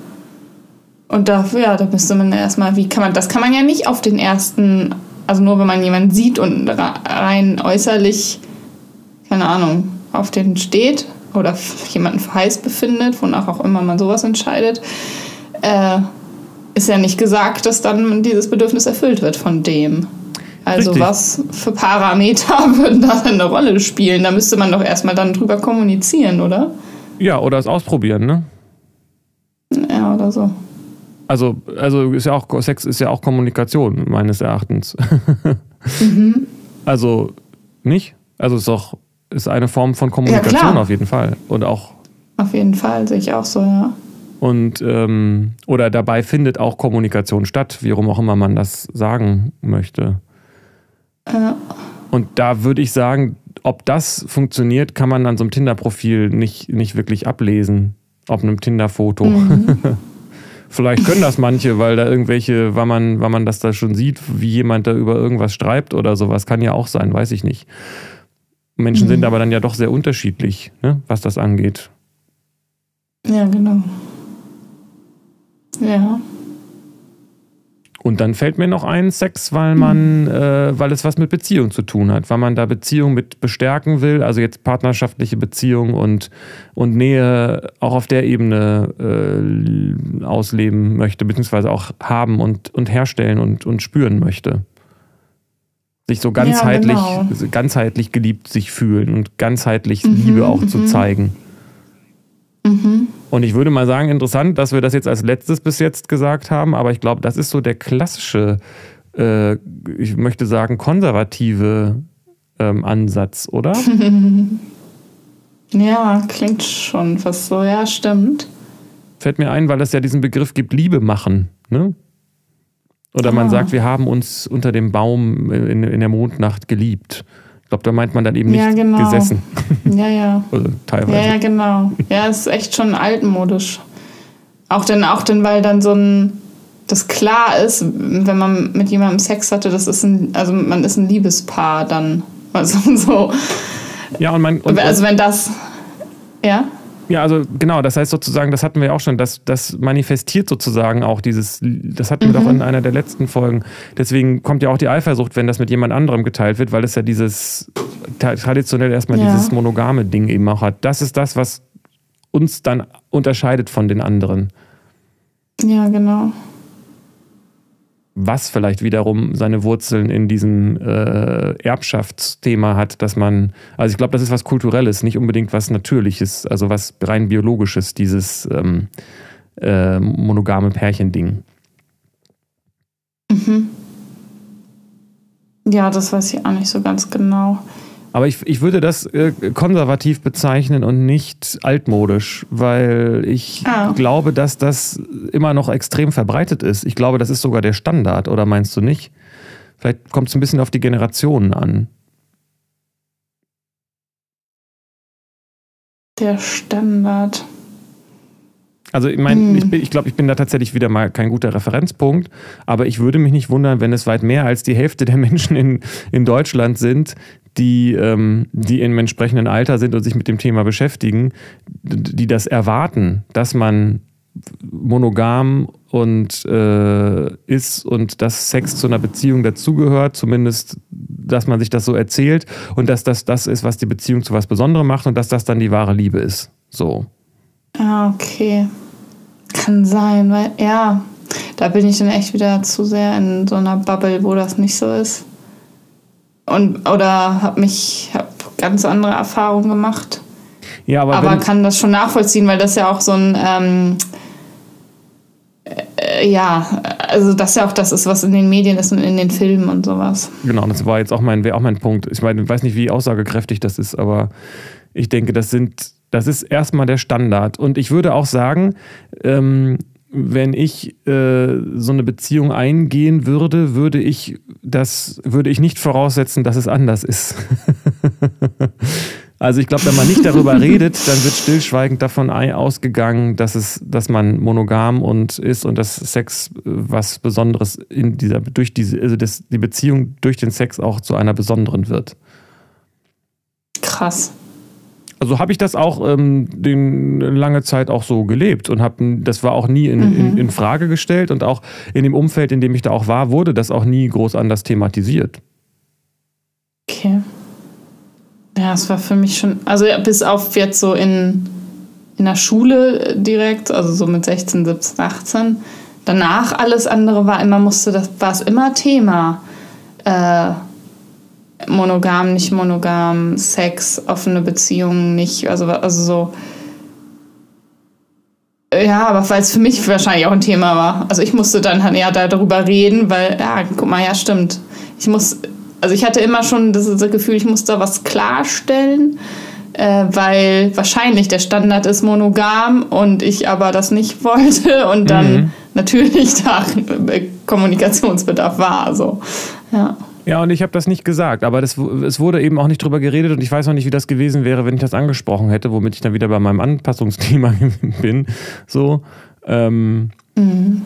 Und dafür, ja, da müsste man erstmal, wie kann man, das kann man ja nicht auf den ersten, also nur wenn man jemanden sieht und rein äußerlich, keine Ahnung, auf den steht oder jemanden für heiß befindet, wonach auch immer man sowas entscheidet, äh, ist ja nicht gesagt, dass dann dieses Bedürfnis erfüllt wird von dem. Also Richtig. was für Parameter würden da eine Rolle spielen? Da müsste man doch erstmal dann drüber kommunizieren, oder? Ja, oder es ausprobieren, ne? Ja, oder so. Also, also ist ja auch, Sex ist ja auch Kommunikation, meines Erachtens. mhm. Also, nicht? Also ist doch, ist eine Form von Kommunikation ja, auf jeden Fall. Und auch. Auf jeden Fall, sehe ich auch so, ja. Und ähm, oder dabei findet auch Kommunikation statt, wie auch immer man das sagen möchte. Ja. Und da würde ich sagen, ob das funktioniert, kann man an so einem Tinder-Profil nicht, nicht wirklich ablesen. Auf einem Tinder-Foto. Mhm. Vielleicht können das manche, weil da irgendwelche, weil man, weil man das da schon sieht, wie jemand da über irgendwas schreibt oder sowas. Kann ja auch sein, weiß ich nicht. Menschen mhm. sind aber dann ja doch sehr unterschiedlich, ne, was das angeht. Ja, genau. Ja. Und dann fällt mir noch ein, Sex, weil man, mhm. äh, weil es was mit Beziehung zu tun hat, weil man da Beziehung mit bestärken will, also jetzt partnerschaftliche Beziehung und, und Nähe auch auf der Ebene äh, ausleben möchte, beziehungsweise auch haben und, und herstellen und, und spüren möchte. Sich so ganzheitlich, ja, genau. ganzheitlich geliebt sich fühlen und ganzheitlich mhm, Liebe auch mhm. zu zeigen. Mhm. Und ich würde mal sagen, interessant, dass wir das jetzt als letztes bis jetzt gesagt haben, aber ich glaube, das ist so der klassische, äh, ich möchte sagen, konservative ähm, Ansatz, oder? ja, klingt schon fast so, ja, stimmt. Fällt mir ein, weil es ja diesen Begriff gibt, Liebe machen, ne? Oder man ah. sagt, wir haben uns unter dem Baum in, in der Mondnacht geliebt. Ich glaube, da meint man dann eben nicht ja, genau. gesessen. Ja, ja. also teilweise. Ja, ja, genau. Ja, es ist echt schon altmodisch. Auch denn, auch denn, weil dann so ein, das klar ist, wenn man mit jemandem Sex hatte, das ist ein, also man ist ein Liebespaar dann. Also so. Ja, und man. Und, also wenn das. Ja? Ja, also genau, das heißt sozusagen, das hatten wir auch schon, das, das manifestiert sozusagen auch dieses, das hatten wir doch mhm. in einer der letzten Folgen. Deswegen kommt ja auch die Eifersucht, wenn das mit jemand anderem geteilt wird, weil es ja dieses traditionell erstmal ja. dieses monogame Ding eben auch hat. Das ist das, was uns dann unterscheidet von den anderen. Ja, genau was vielleicht wiederum seine Wurzeln in diesem äh, Erbschaftsthema hat, dass man, also ich glaube, das ist was Kulturelles, nicht unbedingt was Natürliches, also was rein Biologisches, dieses ähm, äh, monogame Pärchending. Mhm. Ja, das weiß ich auch nicht so ganz genau. Aber ich, ich würde das äh, konservativ bezeichnen und nicht altmodisch, weil ich ah. glaube, dass das immer noch extrem verbreitet ist. Ich glaube, das ist sogar der Standard, oder meinst du nicht? Vielleicht kommt es ein bisschen auf die Generationen an. Der Standard. Also ich meine, hm. ich, ich glaube, ich bin da tatsächlich wieder mal kein guter Referenzpunkt, aber ich würde mich nicht wundern, wenn es weit mehr als die Hälfte der Menschen in, in Deutschland sind, die, ähm, die im entsprechenden Alter sind und sich mit dem Thema beschäftigen, die das erwarten, dass man monogam und äh, ist und dass Sex zu einer Beziehung dazugehört, zumindest, dass man sich das so erzählt und dass das das ist, was die Beziehung zu was Besonderem macht und dass das dann die wahre Liebe ist. So. Ah, okay. Kann sein, weil, ja, da bin ich dann echt wieder zu sehr in so einer Bubble, wo das nicht so ist. Und, oder habe mich, habe ganz andere Erfahrungen gemacht. Ja, aber, aber kann das schon nachvollziehen, weil das ja auch so ein, ähm, äh, ja, also das ja auch das ist, was in den Medien ist und in den Filmen und sowas. Genau, das war jetzt auch mein, wäre auch mein Punkt. Ich meine, ich weiß nicht, wie aussagekräftig das ist, aber ich denke, das sind, das ist erstmal der Standard. Und ich würde auch sagen, ähm, wenn ich äh, so eine Beziehung eingehen würde, würde ich das würde ich nicht voraussetzen, dass es anders ist. also ich glaube, wenn man nicht darüber redet, dann wird stillschweigend davon ausgegangen, dass es, dass man monogam und ist und dass Sex äh, was Besonderes in dieser durch diese also das, die Beziehung durch den Sex auch zu einer besonderen wird. Krass also habe ich das auch ähm, den, lange Zeit auch so gelebt und habe das war auch nie in, mhm. in, in, Frage gestellt und auch in dem Umfeld, in dem ich da auch war, wurde das auch nie groß anders thematisiert. Okay. Ja, es war für mich schon, also bis auf jetzt so in, in der Schule direkt, also so mit 16, 17, 18. Danach alles andere war immer, musste das, war es immer Thema. Äh, monogam, nicht monogam, Sex, offene Beziehungen, nicht, also, also so. Ja, aber weil es für mich wahrscheinlich auch ein Thema war. Also ich musste dann halt ja darüber reden, weil, ja, guck mal, ja, stimmt. Ich muss, also ich hatte immer schon das, das Gefühl, ich muss da was klarstellen, äh, weil wahrscheinlich der Standard ist monogam und ich aber das nicht wollte und dann mhm. natürlich da Kommunikationsbedarf war. So. Ja. Ja, und ich habe das nicht gesagt, aber das, es wurde eben auch nicht drüber geredet und ich weiß auch nicht, wie das gewesen wäre, wenn ich das angesprochen hätte, womit ich dann wieder bei meinem Anpassungsthema bin. So. Ähm, mhm.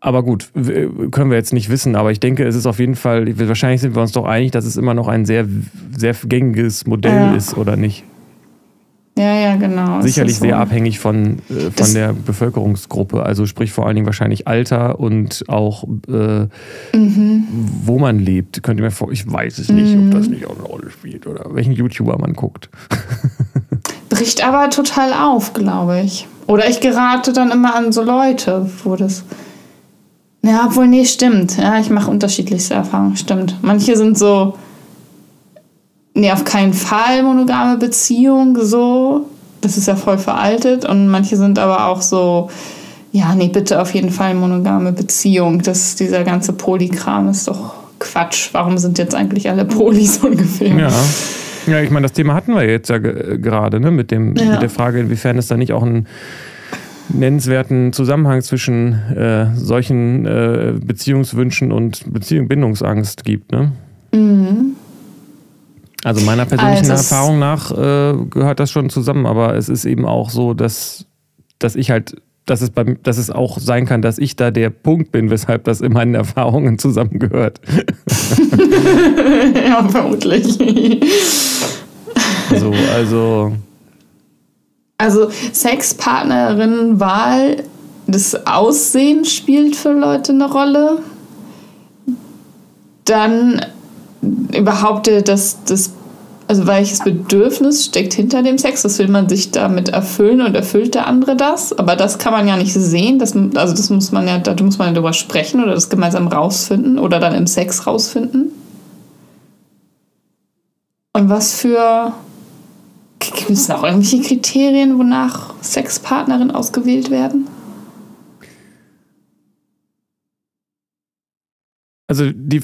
Aber gut, können wir jetzt nicht wissen, aber ich denke, es ist auf jeden Fall, wahrscheinlich sind wir uns doch einig, dass es immer noch ein sehr, sehr gängiges Modell ja. ist, oder nicht? Ja, ja, genau. Sicherlich so. sehr abhängig von, äh, von der Bevölkerungsgruppe. Also sprich vor allen Dingen wahrscheinlich Alter und auch äh, mhm. wo man lebt. Könnt ihr mir vor, ich weiß es nicht, mhm. ob das nicht auch eine Rolle spielt oder welchen YouTuber man guckt. Bricht aber total auf, glaube ich. Oder ich gerate dann immer an so Leute, wo das. Ja, obwohl, nee, stimmt. Ja, ich mache unterschiedlichste Erfahrungen, stimmt. Manche sind so nee, auf keinen Fall monogame Beziehung, so. Das ist ja voll veraltet. Und manche sind aber auch so, ja, nee, bitte auf jeden Fall monogame Beziehung. Das, dieser ganze Polykram ist doch Quatsch. Warum sind jetzt eigentlich alle Polis ungefähr? Ja. Ja, ich meine, das Thema hatten wir jetzt ja gerade, ne, mit, dem, ja. mit der Frage, inwiefern es da nicht auch ein nennenswerten Zusammenhang zwischen äh, solchen äh, Beziehungswünschen und Beziehung Bindungsangst gibt. Ne? Mhm. Also meiner persönlichen also Erfahrung nach äh, gehört das schon zusammen, aber es ist eben auch so, dass, dass ich halt, dass es, bei, dass es auch sein kann, dass ich da der Punkt bin, weshalb das in meinen Erfahrungen zusammengehört. ja, vermutlich. so, also. Also Sexpartnerinnenwahl, das Aussehen spielt für Leute eine Rolle. Dann überhaupt das, das also welches Bedürfnis steckt hinter dem Sex? Was will man sich damit erfüllen und erfüllt der andere das? Aber das kann man ja nicht sehen. Das, also das muss man ja, da muss man ja darüber sprechen oder das gemeinsam rausfinden oder dann im Sex rausfinden. Und was für gibt es noch irgendwelche Kriterien, wonach Sexpartnerinnen ausgewählt werden? Also die,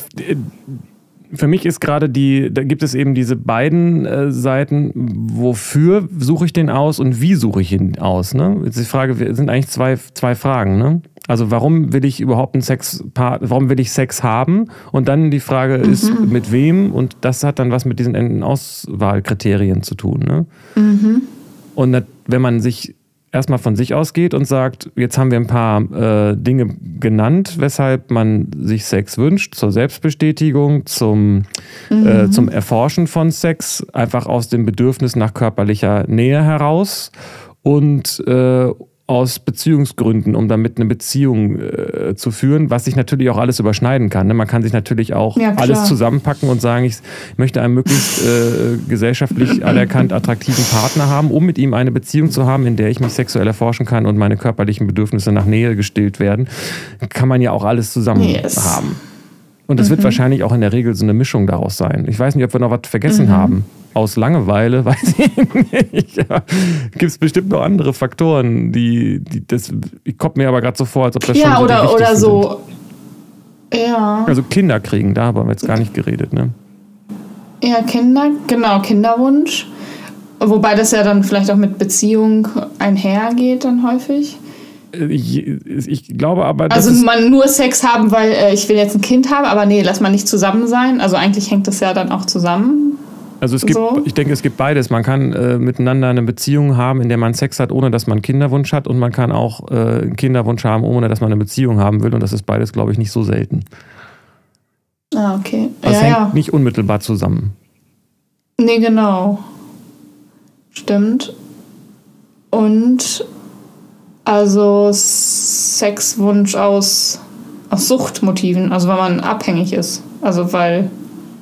für mich ist gerade die, da gibt es eben diese beiden äh, Seiten, wofür suche ich den aus und wie suche ich ihn aus. Ne? Jetzt die Frage, sind eigentlich zwei, zwei Fragen. Ne? Also warum will ich überhaupt einen Sexpart, warum will ich Sex haben? Und dann die Frage mhm. ist, mit wem? Und das hat dann was mit diesen Auswahlkriterien zu tun. Ne? Mhm. Und wenn man sich erstmal von sich ausgeht und sagt, jetzt haben wir ein paar äh, Dinge genannt, weshalb man sich Sex wünscht, zur Selbstbestätigung, zum, äh, mhm. äh, zum Erforschen von Sex, einfach aus dem Bedürfnis nach körperlicher Nähe heraus und äh, aus Beziehungsgründen, um damit eine Beziehung äh, zu führen, was sich natürlich auch alles überschneiden kann. Ne? Man kann sich natürlich auch ja, alles zusammenpacken und sagen, ich möchte einen möglichst äh, gesellschaftlich anerkannt attraktiven Partner haben, um mit ihm eine Beziehung zu haben, in der ich mich sexuell erforschen kann und meine körperlichen Bedürfnisse nach Nähe gestillt werden. Kann man ja auch alles zusammen yes. haben. Und es mhm. wird wahrscheinlich auch in der Regel so eine Mischung daraus sein. Ich weiß nicht, ob wir noch was vergessen mhm. haben. Aus Langeweile, weiß ich nicht. Ja. Gibt es bestimmt noch andere Faktoren, die, die das kommt mir aber gerade so vor, als ob das ja, schon so oder, oder so. Sind. Ja. Also Kinder kriegen, da haben wir jetzt gar nicht geredet, ne? Ja, Kinder, genau, Kinderwunsch. Wobei das ja dann vielleicht auch mit Beziehung einhergeht dann häufig. Ich glaube aber. Also man nur Sex haben, weil äh, ich will jetzt ein Kind haben, aber nee, lass mal nicht zusammen sein. Also eigentlich hängt das ja dann auch zusammen. Also es gibt, so. ich denke, es gibt beides. Man kann äh, miteinander eine Beziehung haben, in der man Sex hat, ohne dass man Kinderwunsch hat, und man kann auch äh, einen Kinderwunsch haben, ohne dass man eine Beziehung haben will. Und das ist beides, glaube ich, nicht so selten. Ah, okay. Das ja, hängt ja. nicht unmittelbar zusammen. Nee, genau. Stimmt. Und also Sexwunsch aus, aus Suchtmotiven, also weil man abhängig ist. Also weil,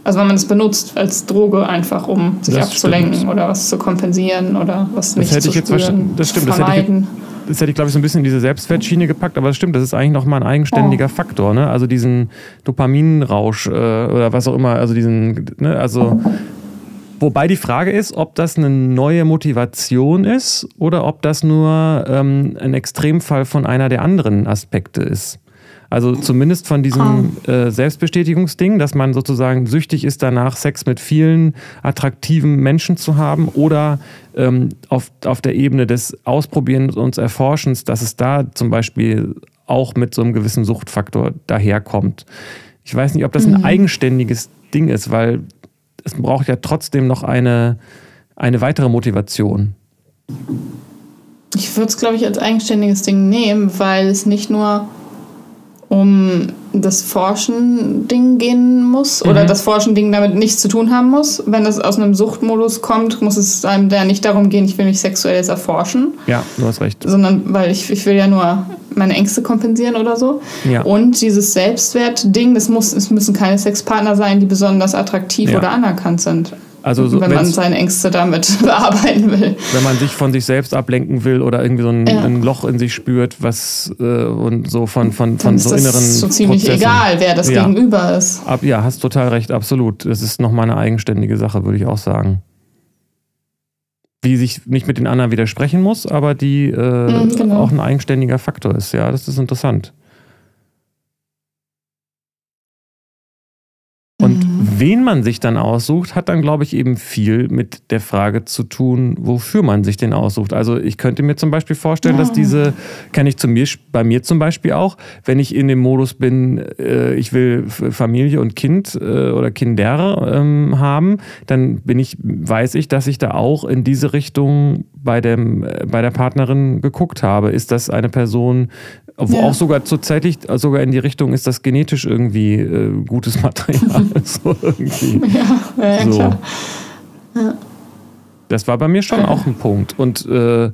also wenn man es benutzt als Droge einfach, um sich das abzulenken stimmt. oder was zu kompensieren oder was nicht das hätte zu ich spüren, jetzt Das stimmt, das hätte ich, das hätte ich, glaube ich, so ein bisschen in diese Selbstwertschiene gepackt, aber das stimmt, das ist eigentlich nochmal ein eigenständiger oh. Faktor, ne? Also diesen Dopaminrausch äh, oder was auch immer, also diesen, ne, also Wobei die Frage ist, ob das eine neue Motivation ist oder ob das nur ähm, ein Extremfall von einer der anderen Aspekte ist. Also zumindest von diesem äh, Selbstbestätigungsding, dass man sozusagen süchtig ist danach, Sex mit vielen attraktiven Menschen zu haben oder ähm, auf, auf der Ebene des Ausprobierens und Erforschens, dass es da zum Beispiel auch mit so einem gewissen Suchtfaktor daherkommt. Ich weiß nicht, ob das ein mhm. eigenständiges Ding ist, weil es braucht ja trotzdem noch eine, eine weitere Motivation. Ich würde es, glaube ich, als eigenständiges Ding nehmen, weil es nicht nur um das Forschen-Ding gehen muss mhm. oder das Forschen-Ding damit nichts zu tun haben muss. Wenn es aus einem Suchtmodus kommt, muss es einem da nicht darum gehen, ich will mich sexuell jetzt erforschen. Ja, du hast recht. Sondern weil ich, ich will ja nur meine Ängste kompensieren oder so. Ja. Und dieses Selbstwert-Ding, das muss, es müssen keine Sexpartner sein, die besonders attraktiv ja. oder anerkannt sind. Also so, wenn man seine Ängste damit bearbeiten will. Wenn man sich von sich selbst ablenken will oder irgendwie so ein, ja. ein Loch in sich spürt, was äh, und so von, von, von so inneren. Das ist so ziemlich Prozessen. egal, wer das ja. Gegenüber ist. Ab, ja, hast total recht, absolut. Das ist nochmal eine eigenständige Sache, würde ich auch sagen. Die sich nicht mit den anderen widersprechen muss, aber die äh, mhm, genau. auch ein eigenständiger Faktor ist. Ja, das ist interessant. Wen man sich dann aussucht, hat dann, glaube ich, eben viel mit der Frage zu tun, wofür man sich den aussucht. Also ich könnte mir zum Beispiel vorstellen, ja. dass diese, kenne ich zu mir, bei mir zum Beispiel auch, wenn ich in dem Modus bin, äh, ich will Familie und Kind äh, oder Kinder ähm, haben, dann bin ich, weiß ich, dass ich da auch in diese Richtung bei, dem, äh, bei der Partnerin geguckt habe. Ist das eine Person, wo ja. auch sogar zurzeitig sogar in die Richtung ist das genetisch irgendwie äh, gutes Material. so irgendwie. Ja, ja, so. klar. Ja. Das war bei mir schon auch ein Punkt. Und äh,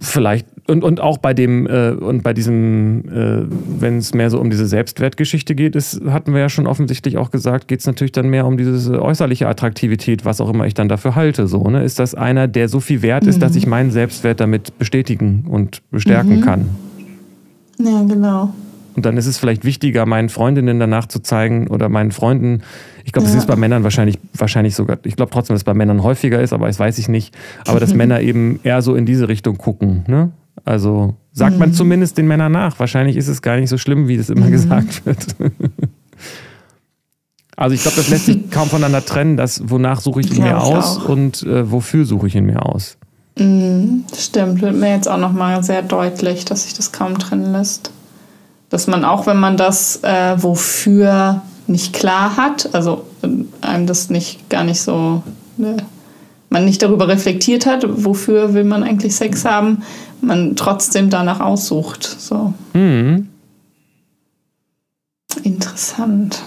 vielleicht und, und auch bei dem äh, und bei diesem, äh, wenn es mehr so um diese Selbstwertgeschichte geht, ist, hatten wir ja schon offensichtlich auch gesagt, geht es natürlich dann mehr um diese äußerliche Attraktivität, was auch immer ich dann dafür halte. So, ne? Ist das einer, der so viel wert ist, mhm. dass ich meinen Selbstwert damit bestätigen und bestärken mhm. kann? Ja, genau. Und dann ist es vielleicht wichtiger, meinen Freundinnen danach zu zeigen oder meinen Freunden. Ich glaube, ja. das ist bei Männern wahrscheinlich, wahrscheinlich sogar, ich glaube trotzdem, dass es bei Männern häufiger ist, aber das weiß ich nicht. Aber dass Männer eben eher so in diese Richtung gucken. Ne? Also sagt mhm. man zumindest den Männern nach. Wahrscheinlich ist es gar nicht so schlimm, wie das immer mhm. gesagt wird. also ich glaube, das lässt sich kaum voneinander trennen, dass wonach suche ich ihn mir aus auch. und äh, wofür suche ich ihn mir aus. Mhm, stimmt, wird mir jetzt auch nochmal sehr deutlich, dass sich das kaum trennen lässt dass man auch, wenn man das äh, wofür nicht klar hat, also einem das nicht gar nicht so, ne, man nicht darüber reflektiert hat, wofür will man eigentlich Sex haben, man trotzdem danach aussucht. So. Mhm. Interessant.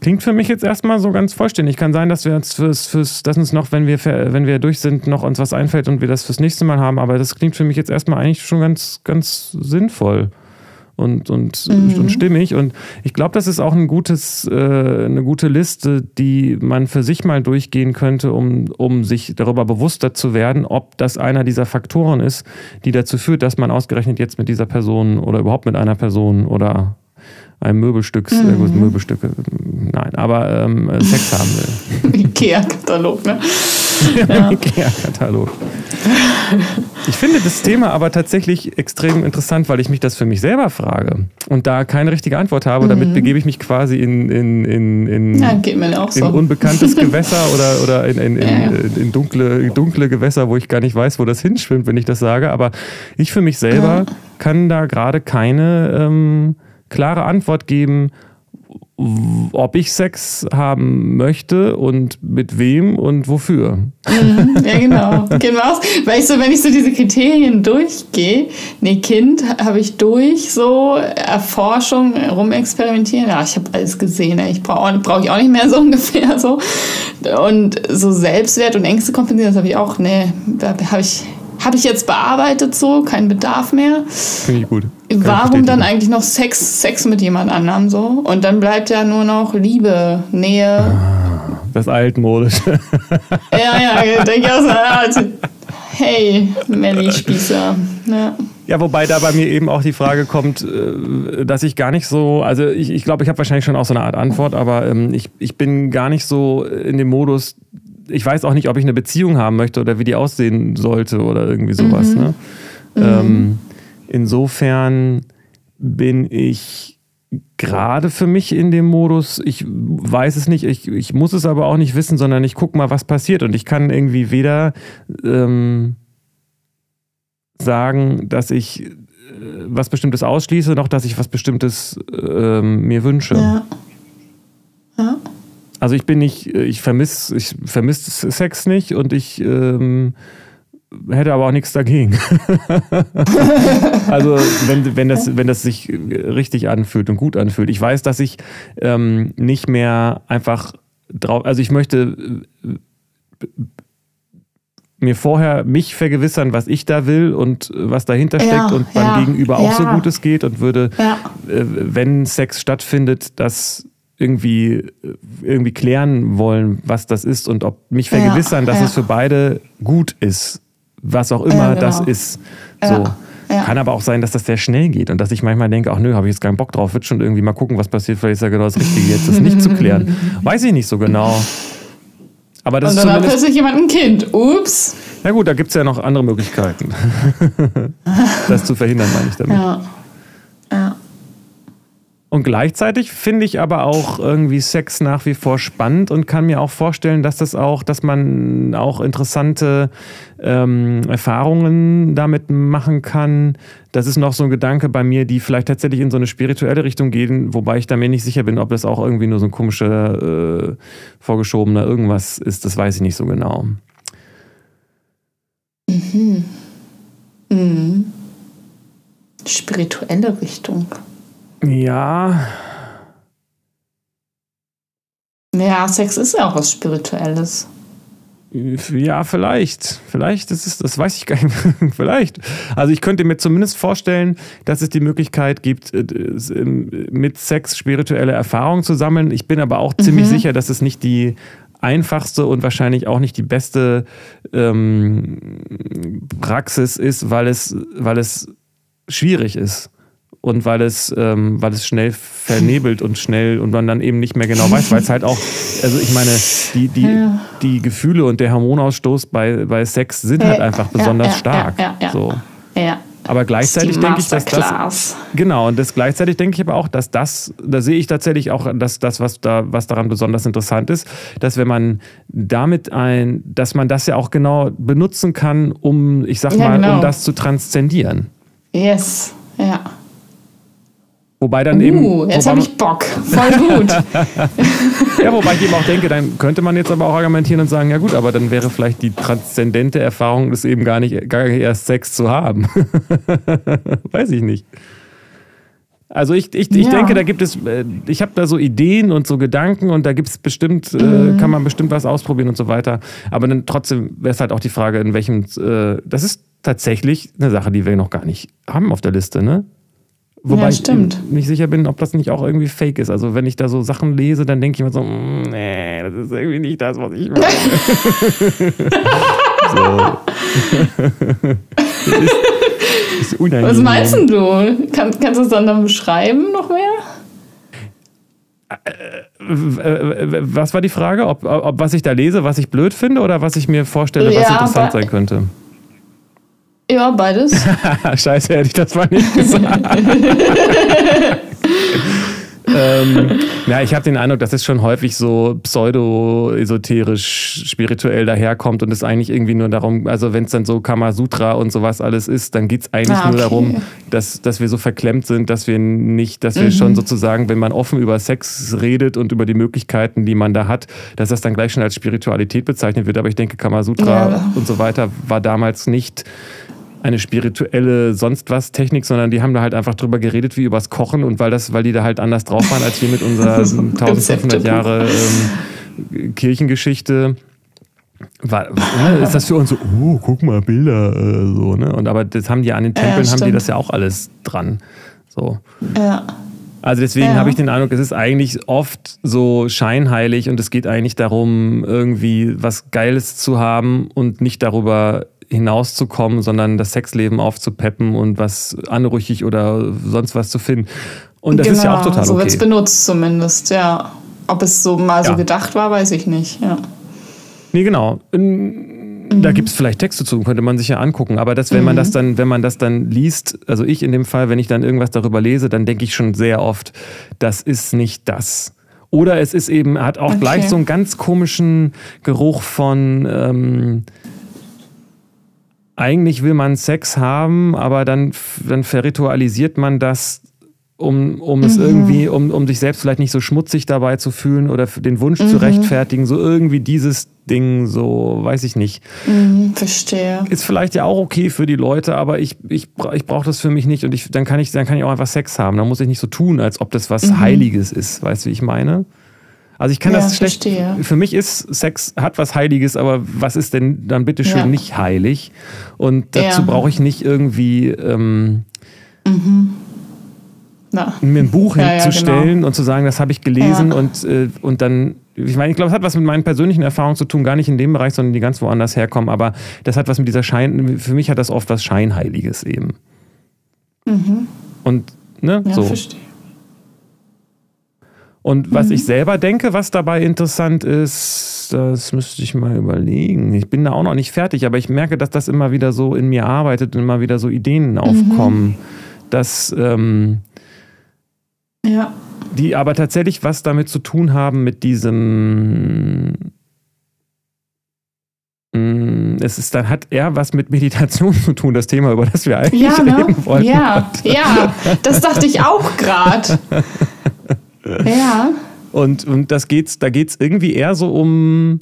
Klingt für mich jetzt erstmal so ganz vollständig. Kann sein, dass wir uns fürs, fürs, dass uns noch, wenn wir, wenn wir durch sind, noch uns was einfällt und wir das fürs nächste Mal haben. Aber das klingt für mich jetzt erstmal eigentlich schon ganz, ganz sinnvoll und, und, mhm. und stimmig. Und ich glaube, das ist auch ein gutes, äh, eine gute Liste, die man für sich mal durchgehen könnte, um, um sich darüber bewusster zu werden, ob das einer dieser Faktoren ist, die dazu führt, dass man ausgerechnet jetzt mit dieser Person oder überhaupt mit einer Person oder einem Möbelstück, äh, mhm. äh, Möbelstücke, nein, aber ähm, Sex haben will. Ikea-Katalog, ne? Ja. Ikea-Katalog. Ich finde das Thema aber tatsächlich extrem interessant, weil ich mich das für mich selber frage und da keine richtige Antwort habe. Mhm. Damit begebe ich mich quasi in, in, in, in, ja, in so. unbekanntes Gewässer oder, oder in, in, in, ja, in, dunkle, dunkle Gewässer, wo ich gar nicht weiß, wo das hinschwimmt, wenn ich das sage. Aber ich für mich selber kann da gerade keine ähm, klare Antwort geben, ob ich Sex haben möchte und mit wem und wofür. Mhm, ja, genau. Kind aus. Weißt du, wenn ich so diese Kriterien durchgehe, nee, Kind habe ich durch, so Erforschung, rumexperimentieren, ja, ich habe alles gesehen, ich brauche brauch ich auch nicht mehr so ungefähr so. Und so Selbstwert und Ängste kompensieren, das habe ich auch, nee, da habe ich habe ich jetzt bearbeitet so, kein Bedarf mehr. Finde ich gut. Kann Warum ich dann eigentlich noch Sex, Sex mit jemand anderem so? Und dann bleibt ja nur noch Liebe, Nähe. Ah, das altmodische. ja, ja, denke ich auch so, hey, Melly Spießer. Ja. Ja, wobei da bei mir eben auch die Frage kommt, äh, dass ich gar nicht so, also ich glaube, ich, glaub, ich habe wahrscheinlich schon auch so eine Art Antwort, aber ähm, ich, ich bin gar nicht so in dem Modus, ich weiß auch nicht, ob ich eine Beziehung haben möchte oder wie die aussehen sollte oder irgendwie sowas. Mhm. Ne? Mhm. Ähm, insofern bin ich gerade für mich in dem Modus, ich weiß es nicht, ich, ich muss es aber auch nicht wissen, sondern ich gucke mal, was passiert. Und ich kann irgendwie weder ähm, sagen, dass ich äh, was Bestimmtes ausschließe, noch dass ich was Bestimmtes ähm, mir wünsche. Ja. ja. Also ich bin nicht, ich vermisse ich vermiss Sex nicht und ich ähm, hätte aber auch nichts dagegen. also wenn, wenn, das, wenn das sich richtig anfühlt und gut anfühlt. Ich weiß, dass ich ähm, nicht mehr einfach drauf, also ich möchte äh, mir vorher mich vergewissern, was ich da will und was dahinter steckt ja, und beim ja, Gegenüber auch ja. so gut es geht und würde, äh, wenn Sex stattfindet, das irgendwie, irgendwie klären wollen, was das ist und ob mich vergewissern, ja, dass ja. es für beide gut ist, was auch immer ja, genau. das ist. So. Kann aber auch sein, dass das sehr schnell geht und dass ich manchmal denke, ach nö, habe ich jetzt keinen Bock drauf, wird schon irgendwie mal gucken, was passiert, vielleicht ist ja genau das Richtige, jetzt das nicht zu klären. Weiß ich nicht so genau. Aber das und dann hat plötzlich jemand ein Kind. Ups. Na gut, da gibt es ja noch andere Möglichkeiten. das zu verhindern, meine ich damit. Ja. Und gleichzeitig finde ich aber auch irgendwie Sex nach wie vor spannend und kann mir auch vorstellen, dass das auch, dass man auch interessante ähm, Erfahrungen damit machen kann. Das ist noch so ein Gedanke bei mir, die vielleicht tatsächlich in so eine spirituelle Richtung gehen, wobei ich da mir nicht sicher bin, ob das auch irgendwie nur so ein komischer, äh, vorgeschobener irgendwas ist. Das weiß ich nicht so genau. Mhm. Mhm. Spirituelle Richtung. Ja. Ja, Sex ist ja auch was Spirituelles. Ja, vielleicht. Vielleicht ist es, das weiß ich gar nicht. vielleicht. Also ich könnte mir zumindest vorstellen, dass es die Möglichkeit gibt, äh, mit Sex spirituelle Erfahrungen zu sammeln. Ich bin aber auch ziemlich mhm. sicher, dass es nicht die einfachste und wahrscheinlich auch nicht die beste ähm, Praxis ist, weil es, weil es schwierig ist und weil es, ähm, weil es schnell vernebelt und schnell und man dann eben nicht mehr genau weiß, weil es halt auch, also ich meine, die, die, ja. die Gefühle und der Hormonausstoß bei, bei Sex sind halt einfach besonders ja, stark. Ja, so. ja. Aber gleichzeitig denke ich, dass das. Genau, und das gleichzeitig denke ich aber auch, dass das, da sehe ich tatsächlich auch, dass das, was da, was daran besonders interessant ist, dass wenn man damit ein, dass man das ja auch genau benutzen kann, um, ich sag mal, genau. um das zu transzendieren. Yes, ja. Wobei dann uh, eben. Jetzt habe ich Bock. Voll gut. ja, wobei ich eben auch denke, dann könnte man jetzt aber auch argumentieren und sagen, ja gut, aber dann wäre vielleicht die transzendente Erfahrung, das eben gar nicht, gar nicht erst Sex zu haben. Weiß ich nicht. Also ich, ich, ich ja. denke, da gibt es, äh, ich habe da so Ideen und so Gedanken und da gibt es bestimmt, äh, mhm. kann man bestimmt was ausprobieren und so weiter. Aber dann trotzdem wäre es halt auch die Frage, in welchem, äh, das ist tatsächlich eine Sache, die wir noch gar nicht haben auf der Liste, ne? Wobei ja, stimmt. ich nicht sicher bin, ob das nicht auch irgendwie fake ist. Also wenn ich da so Sachen lese, dann denke ich mir so, mm, nee, das ist irgendwie nicht das, was ich meine. so. ist, ist was meinst du? Kann, kannst du es dann, dann beschreiben noch mehr? Äh, äh, was war die Frage? Ob, ob was ich da lese, was ich blöd finde oder was ich mir vorstelle, was ja, interessant sein könnte? Ja, beides. Scheiße, hätte ich das mal nicht gesagt. ähm, ja, ich habe den Eindruck, dass es schon häufig so pseudo-esoterisch, spirituell daherkommt und es eigentlich irgendwie nur darum, also wenn es dann so Kamasutra und sowas alles ist, dann geht es eigentlich ah, okay. nur darum, dass, dass wir so verklemmt sind, dass wir nicht, dass wir mhm. schon sozusagen, wenn man offen über Sex redet und über die Möglichkeiten, die man da hat, dass das dann gleich schon als Spiritualität bezeichnet wird. Aber ich denke, Kamasutra ja. und so weiter war damals nicht eine spirituelle sonst was Technik, sondern die haben da halt einfach drüber geredet wie übers Kochen und weil das, weil die da halt anders drauf waren als wir mit unserer 1500 Jahre ähm, Kirchengeschichte. War, ne, ist das für uns so, oh, guck mal, Bilder, äh, so, ne? Und aber das haben die an den Tempeln, ja, haben die das ja auch alles dran. So. Ja. Also deswegen ja. habe ich den Eindruck, es ist eigentlich oft so scheinheilig und es geht eigentlich darum, irgendwie was Geiles zu haben und nicht darüber hinauszukommen, sondern das Sexleben aufzupeppen und was anrüchig oder sonst was zu finden. Und das genau, ist ja auch genau, total okay. So wird es benutzt zumindest, ja. Ob es so mal ja. so gedacht war, weiß ich nicht, ja. Nee, genau. Mhm. gibt es vielleicht Texte zu, könnte man sich ja angucken. Aber das, wenn mhm. man das dann, wenn man das dann liest, also ich in dem Fall, wenn ich dann irgendwas darüber lese, dann denke ich schon sehr oft, das ist nicht das. Oder es ist eben, hat auch okay. gleich so einen ganz komischen Geruch von ähm, eigentlich will man Sex haben, aber dann, dann verritualisiert man das, um, um mhm. es irgendwie, um, um sich selbst vielleicht nicht so schmutzig dabei zu fühlen oder den Wunsch mhm. zu rechtfertigen. So irgendwie dieses Ding, so weiß ich nicht. Mhm, verstehe. Ist vielleicht ja auch okay für die Leute, aber ich, ich, ich brauche das für mich nicht und ich, dann, kann ich, dann kann ich auch einfach Sex haben. Dann muss ich nicht so tun, als ob das was mhm. Heiliges ist. Weißt du, wie ich meine? Also ich kann ja, das schlecht. Verstehe. Für mich ist Sex hat was Heiliges, aber was ist denn dann bitte schön ja. nicht heilig? Und dazu ja. brauche ich nicht irgendwie ähm, mhm. Mir ein Buch hinzustellen genau. und zu sagen, das habe ich gelesen und, äh, und dann. Ich meine, ich glaube, es hat was mit meinen persönlichen Erfahrungen zu tun, gar nicht in dem Bereich, sondern die ganz woanders herkommen. Aber das hat was mit dieser Schein. Für mich hat das oft was Scheinheiliges eben. Mhm. Und ne, ja, so. Verstehe. Und was mhm. ich selber denke, was dabei interessant ist, das müsste ich mal überlegen. Ich bin da auch noch nicht fertig, aber ich merke, dass das immer wieder so in mir arbeitet und immer wieder so Ideen aufkommen, mhm. dass, ähm, Ja. Die aber tatsächlich was damit zu tun haben mit diesem Mm, es ist dann hat eher was mit Meditation zu tun, das Thema, über das wir eigentlich ja, ne? reden wollen. Ja, ja, das dachte ich auch gerade. ja. Und, und das geht's, da geht es irgendwie eher so um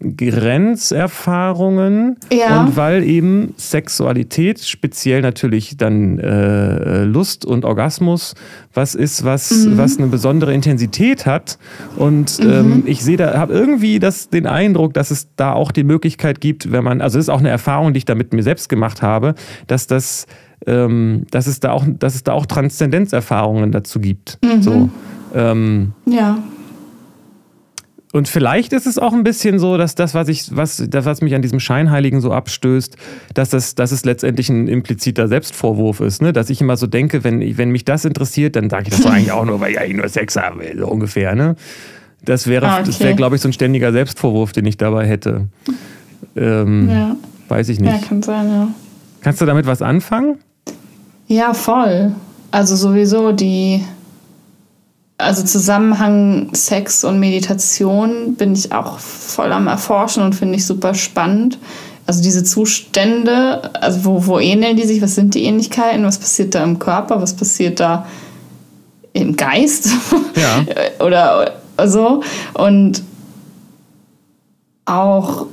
Grenzerfahrungen ja. und weil eben Sexualität, speziell natürlich dann äh, Lust und Orgasmus, was ist, was, mhm. was eine besondere Intensität hat. Und mhm. ähm, ich sehe da, habe irgendwie das, den Eindruck, dass es da auch die Möglichkeit gibt, wenn man, also das ist auch eine Erfahrung, die ich da mit mir selbst gemacht habe, dass das, ähm, dass es da auch, dass es da auch Transzendenzerfahrungen dazu gibt. Mhm. So. Ähm, ja. Und vielleicht ist es auch ein bisschen so, dass das, was ich, was, das, was mich an diesem Scheinheiligen so abstößt, dass das, dass es letztendlich ein impliziter Selbstvorwurf ist, ne? Dass ich immer so denke, wenn, wenn mich das interessiert, dann sage ich das eigentlich auch nur, weil ich eigentlich nur Sex habe, so ungefähr, ne? Das wäre, ah, okay. das wäre, glaube ich, so ein ständiger Selbstvorwurf, den ich dabei hätte. Ähm, ja. Weiß ich nicht. Ja, kann sein, ja. Kannst du damit was anfangen? Ja, voll. Also sowieso die also Zusammenhang Sex und Meditation bin ich auch voll am Erforschen und finde ich super spannend. Also diese Zustände, also wo, wo ähneln die sich, was sind die Ähnlichkeiten, was passiert da im Körper, was passiert da im Geist ja. oder so. Und auch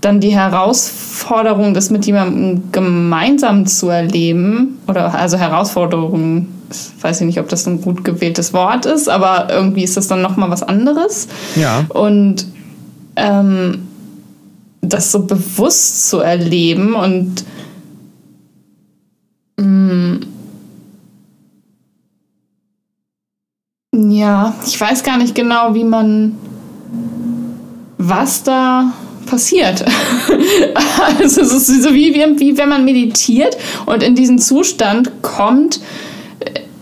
dann die Herausforderung, das mit jemandem gemeinsam zu erleben, oder also Herausforderungen weiß ich nicht, ob das ein gut gewähltes Wort ist, aber irgendwie ist das dann nochmal was anderes. Ja. Und ähm, das so bewusst zu erleben und mh, mm, ja, ich weiß gar nicht genau, wie man was da passiert. also es ist so wie, wie, wie wenn man meditiert und in diesen Zustand kommt,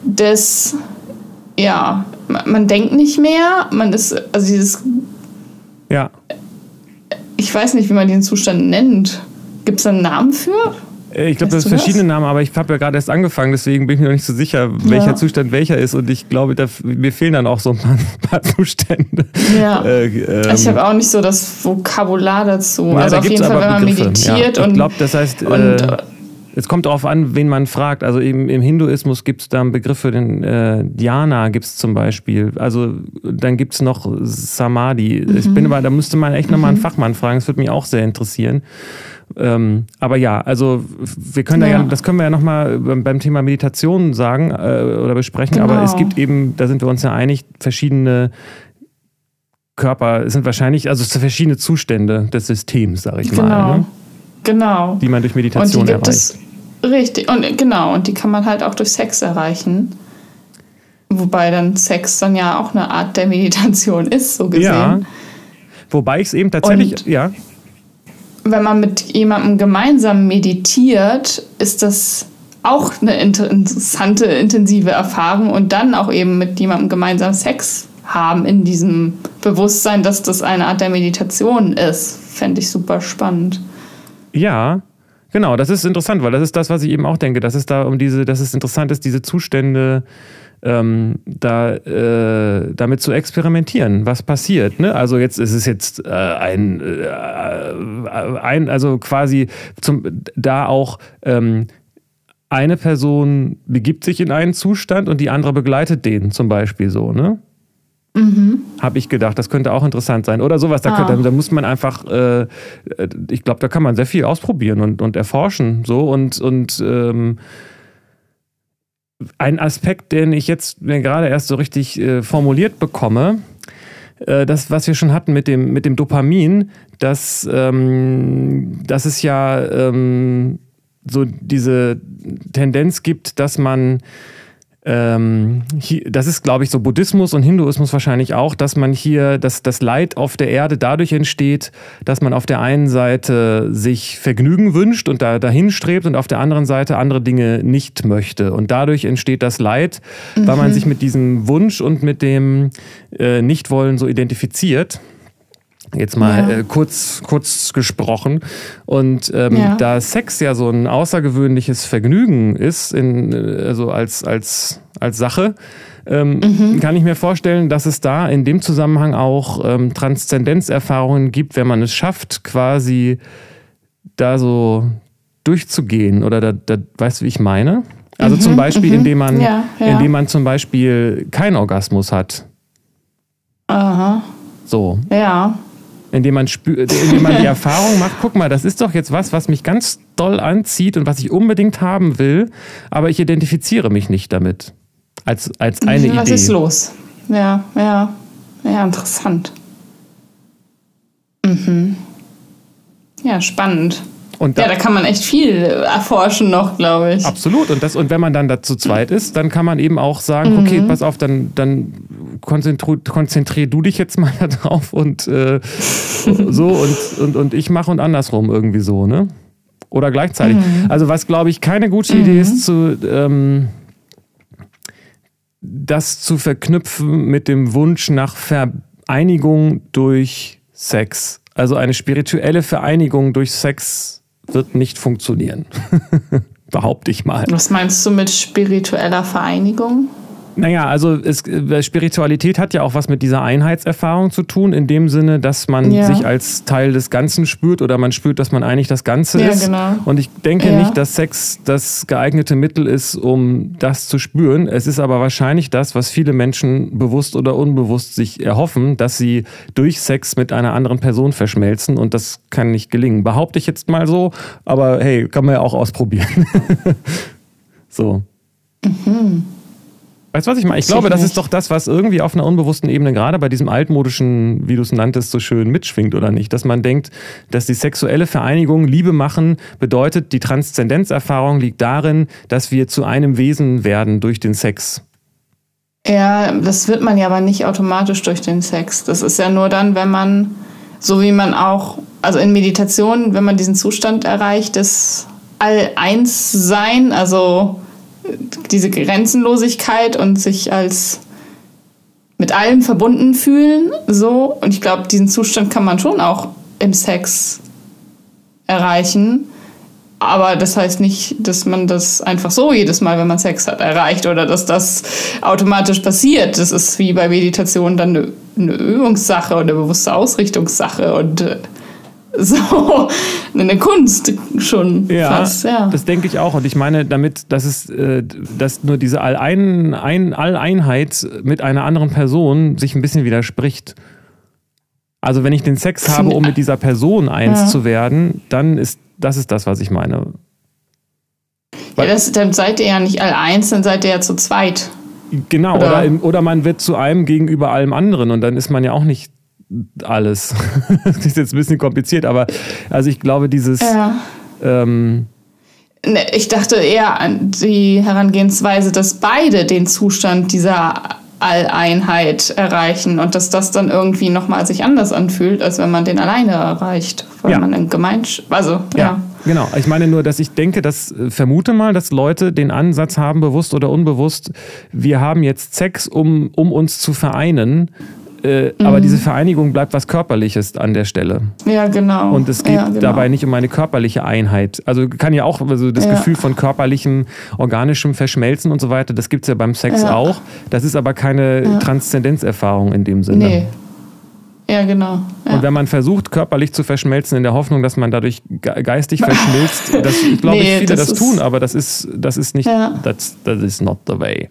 des, ja, man denkt nicht mehr, man ist, also dieses. Ja. Ich weiß nicht, wie man den Zustand nennt. Gibt es da einen Namen für? Äh, ich glaube, das sind verschiedene Namen, aber ich habe ja gerade erst angefangen, deswegen bin ich mir noch nicht so sicher, welcher ja. Zustand welcher ist. Und ich glaube, da, mir fehlen dann auch so ein paar, paar Zustände. Ja. Äh, ähm, ich habe auch nicht so das Vokabular dazu. Ja, also auf jeden Fall, wenn man Begriffe. meditiert ja. und. Ich glaube, das heißt. Und, äh, es kommt darauf an, wen man fragt. Also im, im Hinduismus gibt es da einen Begriff für den äh, Dhyana gibt es zum Beispiel. Also dann gibt es noch Samadhi. Mhm. Ich bin aber, da müsste man echt nochmal einen mhm. Fachmann fragen. Das würde mich auch sehr interessieren. Ähm, aber ja, also wir können ja. da ja, das können wir ja nochmal beim Thema Meditation sagen äh, oder besprechen. Genau. Aber es gibt eben, da sind wir uns ja einig, verschiedene Körper, es sind wahrscheinlich, also verschiedene Zustände des Systems, sage ich genau. mal. Ne? Genau. Die man durch Meditation erreicht. Es, richtig, und genau, und die kann man halt auch durch Sex erreichen. Wobei dann Sex dann ja auch eine Art der Meditation ist, so gesehen. Ja. Wobei ich es eben tatsächlich, und ja. Wenn man mit jemandem gemeinsam meditiert, ist das auch eine interessante, intensive Erfahrung und dann auch eben mit jemandem gemeinsam Sex haben in diesem Bewusstsein, dass das eine Art der Meditation ist, fände ich super spannend. Ja, genau, das ist interessant, weil das ist das, was ich eben auch denke, dass es da um diese, dass es interessant ist, diese Zustände ähm, da äh, damit zu experimentieren, was passiert. Ne? Also jetzt ist es jetzt äh, ein, äh, ein, also quasi zum, da auch ähm, eine Person begibt sich in einen Zustand und die andere begleitet den zum Beispiel so, ne? Mhm. Habe ich gedacht, das könnte auch interessant sein. Oder sowas. Da, ah. könnte, da muss man einfach, äh, ich glaube, da kann man sehr viel ausprobieren und, und erforschen. So und, und ähm, ein Aspekt, den ich jetzt mir gerade erst so richtig äh, formuliert bekomme, äh, das, was wir schon hatten mit dem, mit dem Dopamin, dass, ähm, dass es ja ähm, so diese Tendenz gibt, dass man ähm, hier, das ist, glaube ich, so Buddhismus und Hinduismus wahrscheinlich auch, dass man hier, dass das Leid auf der Erde dadurch entsteht, dass man auf der einen Seite sich Vergnügen wünscht und da, dahin strebt und auf der anderen Seite andere Dinge nicht möchte. Und dadurch entsteht das Leid, mhm. weil man mhm. sich mit diesem Wunsch und mit dem äh, Nichtwollen so identifiziert. Jetzt mal ja. äh, kurz, kurz gesprochen. Und ähm, ja. da Sex ja so ein außergewöhnliches Vergnügen ist, in, äh, also als, als, als Sache, ähm, mhm. kann ich mir vorstellen, dass es da in dem Zusammenhang auch ähm, Transzendenzerfahrungen gibt, wenn man es schafft, quasi da so durchzugehen oder da, da weißt du, wie ich meine? Also mhm, zum Beispiel, mhm. indem man, ja, ja. indem man zum Beispiel keinen Orgasmus hat. Aha. So. Ja. Indem man, indem man die Erfahrung macht, guck mal, das ist doch jetzt was, was mich ganz doll anzieht und was ich unbedingt haben will, aber ich identifiziere mich nicht damit. Als, als eine was Idee. Was ist los? Ja, ja. Ja, interessant. Mhm. Ja, spannend. Da, ja, da kann man echt viel erforschen noch, glaube ich. Absolut. Und, das, und wenn man dann da zu zweit ist, dann kann man eben auch sagen, mhm. okay, pass auf, dann, dann konzentrier, konzentrier du dich jetzt mal darauf und äh, so und, und, und ich mache und andersrum irgendwie so, ne? Oder gleichzeitig. Mhm. Also was, glaube ich, keine gute Idee mhm. ist, zu, ähm, das zu verknüpfen mit dem Wunsch nach Vereinigung durch Sex. Also eine spirituelle Vereinigung durch Sex wird nicht funktionieren. Behaupte ich mal. Was meinst du mit spiritueller Vereinigung? Naja, also es, äh, Spiritualität hat ja auch was mit dieser Einheitserfahrung zu tun, in dem Sinne, dass man ja. sich als Teil des Ganzen spürt oder man spürt, dass man eigentlich das Ganze ja, ist. Genau. Und ich denke ja. nicht, dass Sex das geeignete Mittel ist, um das zu spüren. Es ist aber wahrscheinlich das, was viele Menschen bewusst oder unbewusst sich erhoffen, dass sie durch Sex mit einer anderen Person verschmelzen und das kann nicht gelingen. Behaupte ich jetzt mal so, aber hey, kann man ja auch ausprobieren. so. Mhm. Weißt du, was ich meine? Ich glaube, das ist doch das, was irgendwie auf einer unbewussten Ebene, gerade bei diesem altmodischen, wie du es nanntest, so schön mitschwingt, oder nicht? Dass man denkt, dass die sexuelle Vereinigung, Liebe machen, bedeutet, die Transzendenzerfahrung liegt darin, dass wir zu einem Wesen werden durch den Sex. Ja, das wird man ja aber nicht automatisch durch den Sex. Das ist ja nur dann, wenn man, so wie man auch, also in Meditation, wenn man diesen Zustand erreicht, des All-Eins-Sein, also diese Grenzenlosigkeit und sich als mit allem verbunden fühlen. So. Und ich glaube, diesen Zustand kann man schon auch im Sex erreichen. Aber das heißt nicht, dass man das einfach so jedes Mal, wenn man Sex hat, erreicht oder dass das automatisch passiert. Das ist wie bei Meditation dann eine, eine Übungssache oder eine bewusste Ausrichtungssache und äh, so eine Kunst schon ja, fast. Ja, das denke ich auch. Und ich meine damit, dass es, äh, dass nur diese Allein, ein, Alleinheit mit einer anderen Person sich ein bisschen widerspricht. Also wenn ich den Sex habe, um mit dieser Person eins ja. zu werden, dann ist das ist das, was ich meine. Ja, das, dann seid ihr ja nicht all eins, dann seid ihr ja zu zweit. Genau, oder, oder, oder man wird zu einem gegenüber allem anderen und dann ist man ja auch nicht alles. das ist jetzt ein bisschen kompliziert, aber also ich glaube, dieses. Ja. Ähm, ne, ich dachte eher an die Herangehensweise, dass beide den Zustand dieser Alleinheit erreichen und dass das dann irgendwie nochmal sich anders anfühlt, als wenn man den alleine erreicht, weil ja. man in Gemeinschaft, also ja. ja. Genau, ich meine nur, dass ich denke, dass äh, vermute mal, dass Leute den Ansatz haben, bewusst oder unbewusst, wir haben jetzt Sex, um, um uns zu vereinen äh, mhm. Aber diese Vereinigung bleibt was Körperliches an der Stelle. Ja, genau. Und es geht ja, genau. dabei nicht um eine körperliche Einheit. Also kann ja auch also das ja. Gefühl von körperlichem, organischem Verschmelzen und so weiter, das gibt es ja beim Sex ja. auch. Das ist aber keine Transzendenzerfahrung in dem Sinne. Nee. Ja, genau. Ja. Und wenn man versucht, körperlich zu verschmelzen, in der Hoffnung, dass man dadurch geistig verschmilzt, das glaube nee, ich, viele das, das tun, aber das ist, das ist nicht, ja. that's, that is not the way.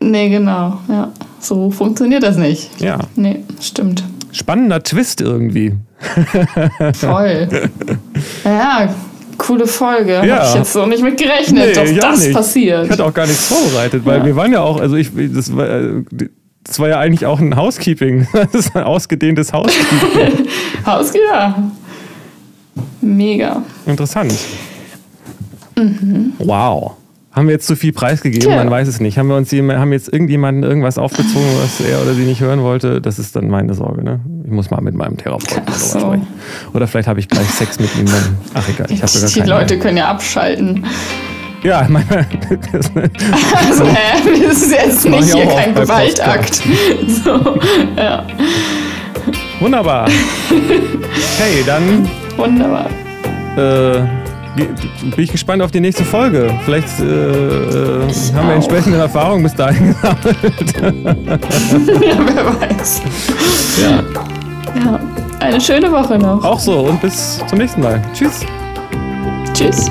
Nee, genau. Ja. So funktioniert das nicht. Ja. Nee, stimmt. Spannender Twist irgendwie. Voll. ja, coole Folge. Ja. Habe ich jetzt so nicht mit gerechnet, nee, dass das nicht. passiert. Ich hatte auch gar nichts vorbereitet, weil ja. wir waren ja auch, also ich, das war, das war ja eigentlich auch ein Housekeeping. Das ist ein ausgedehntes Housekeeping. Haus, ja. Mega. Interessant. Mhm. Wow. Haben wir jetzt zu viel preisgegeben? Ja. Man weiß es nicht. Haben wir uns haben jetzt irgendjemanden irgendwas aufgezogen, was er oder sie nicht hören wollte? Das ist dann meine Sorge. Ne? Ich muss mal mit meinem Therapeuten so. sprechen. Oder vielleicht habe ich gleich Sex mit ihm. Dann. Ach egal, ich habe sogar Die Leute können ja abschalten. Ja, meine. also, hä? Das ist jetzt nicht hier kein Gewaltakt. So, ja. Wunderbar. Hey, dann. Wunderbar. Äh, bin ich gespannt auf die nächste Folge. Vielleicht äh, äh haben wir entsprechende Erfahrungen bis dahin gesammelt. ja, wer weiß. Ja. Ja, eine schöne Woche noch. Auch so und bis zum nächsten Mal. Tschüss. Tschüss.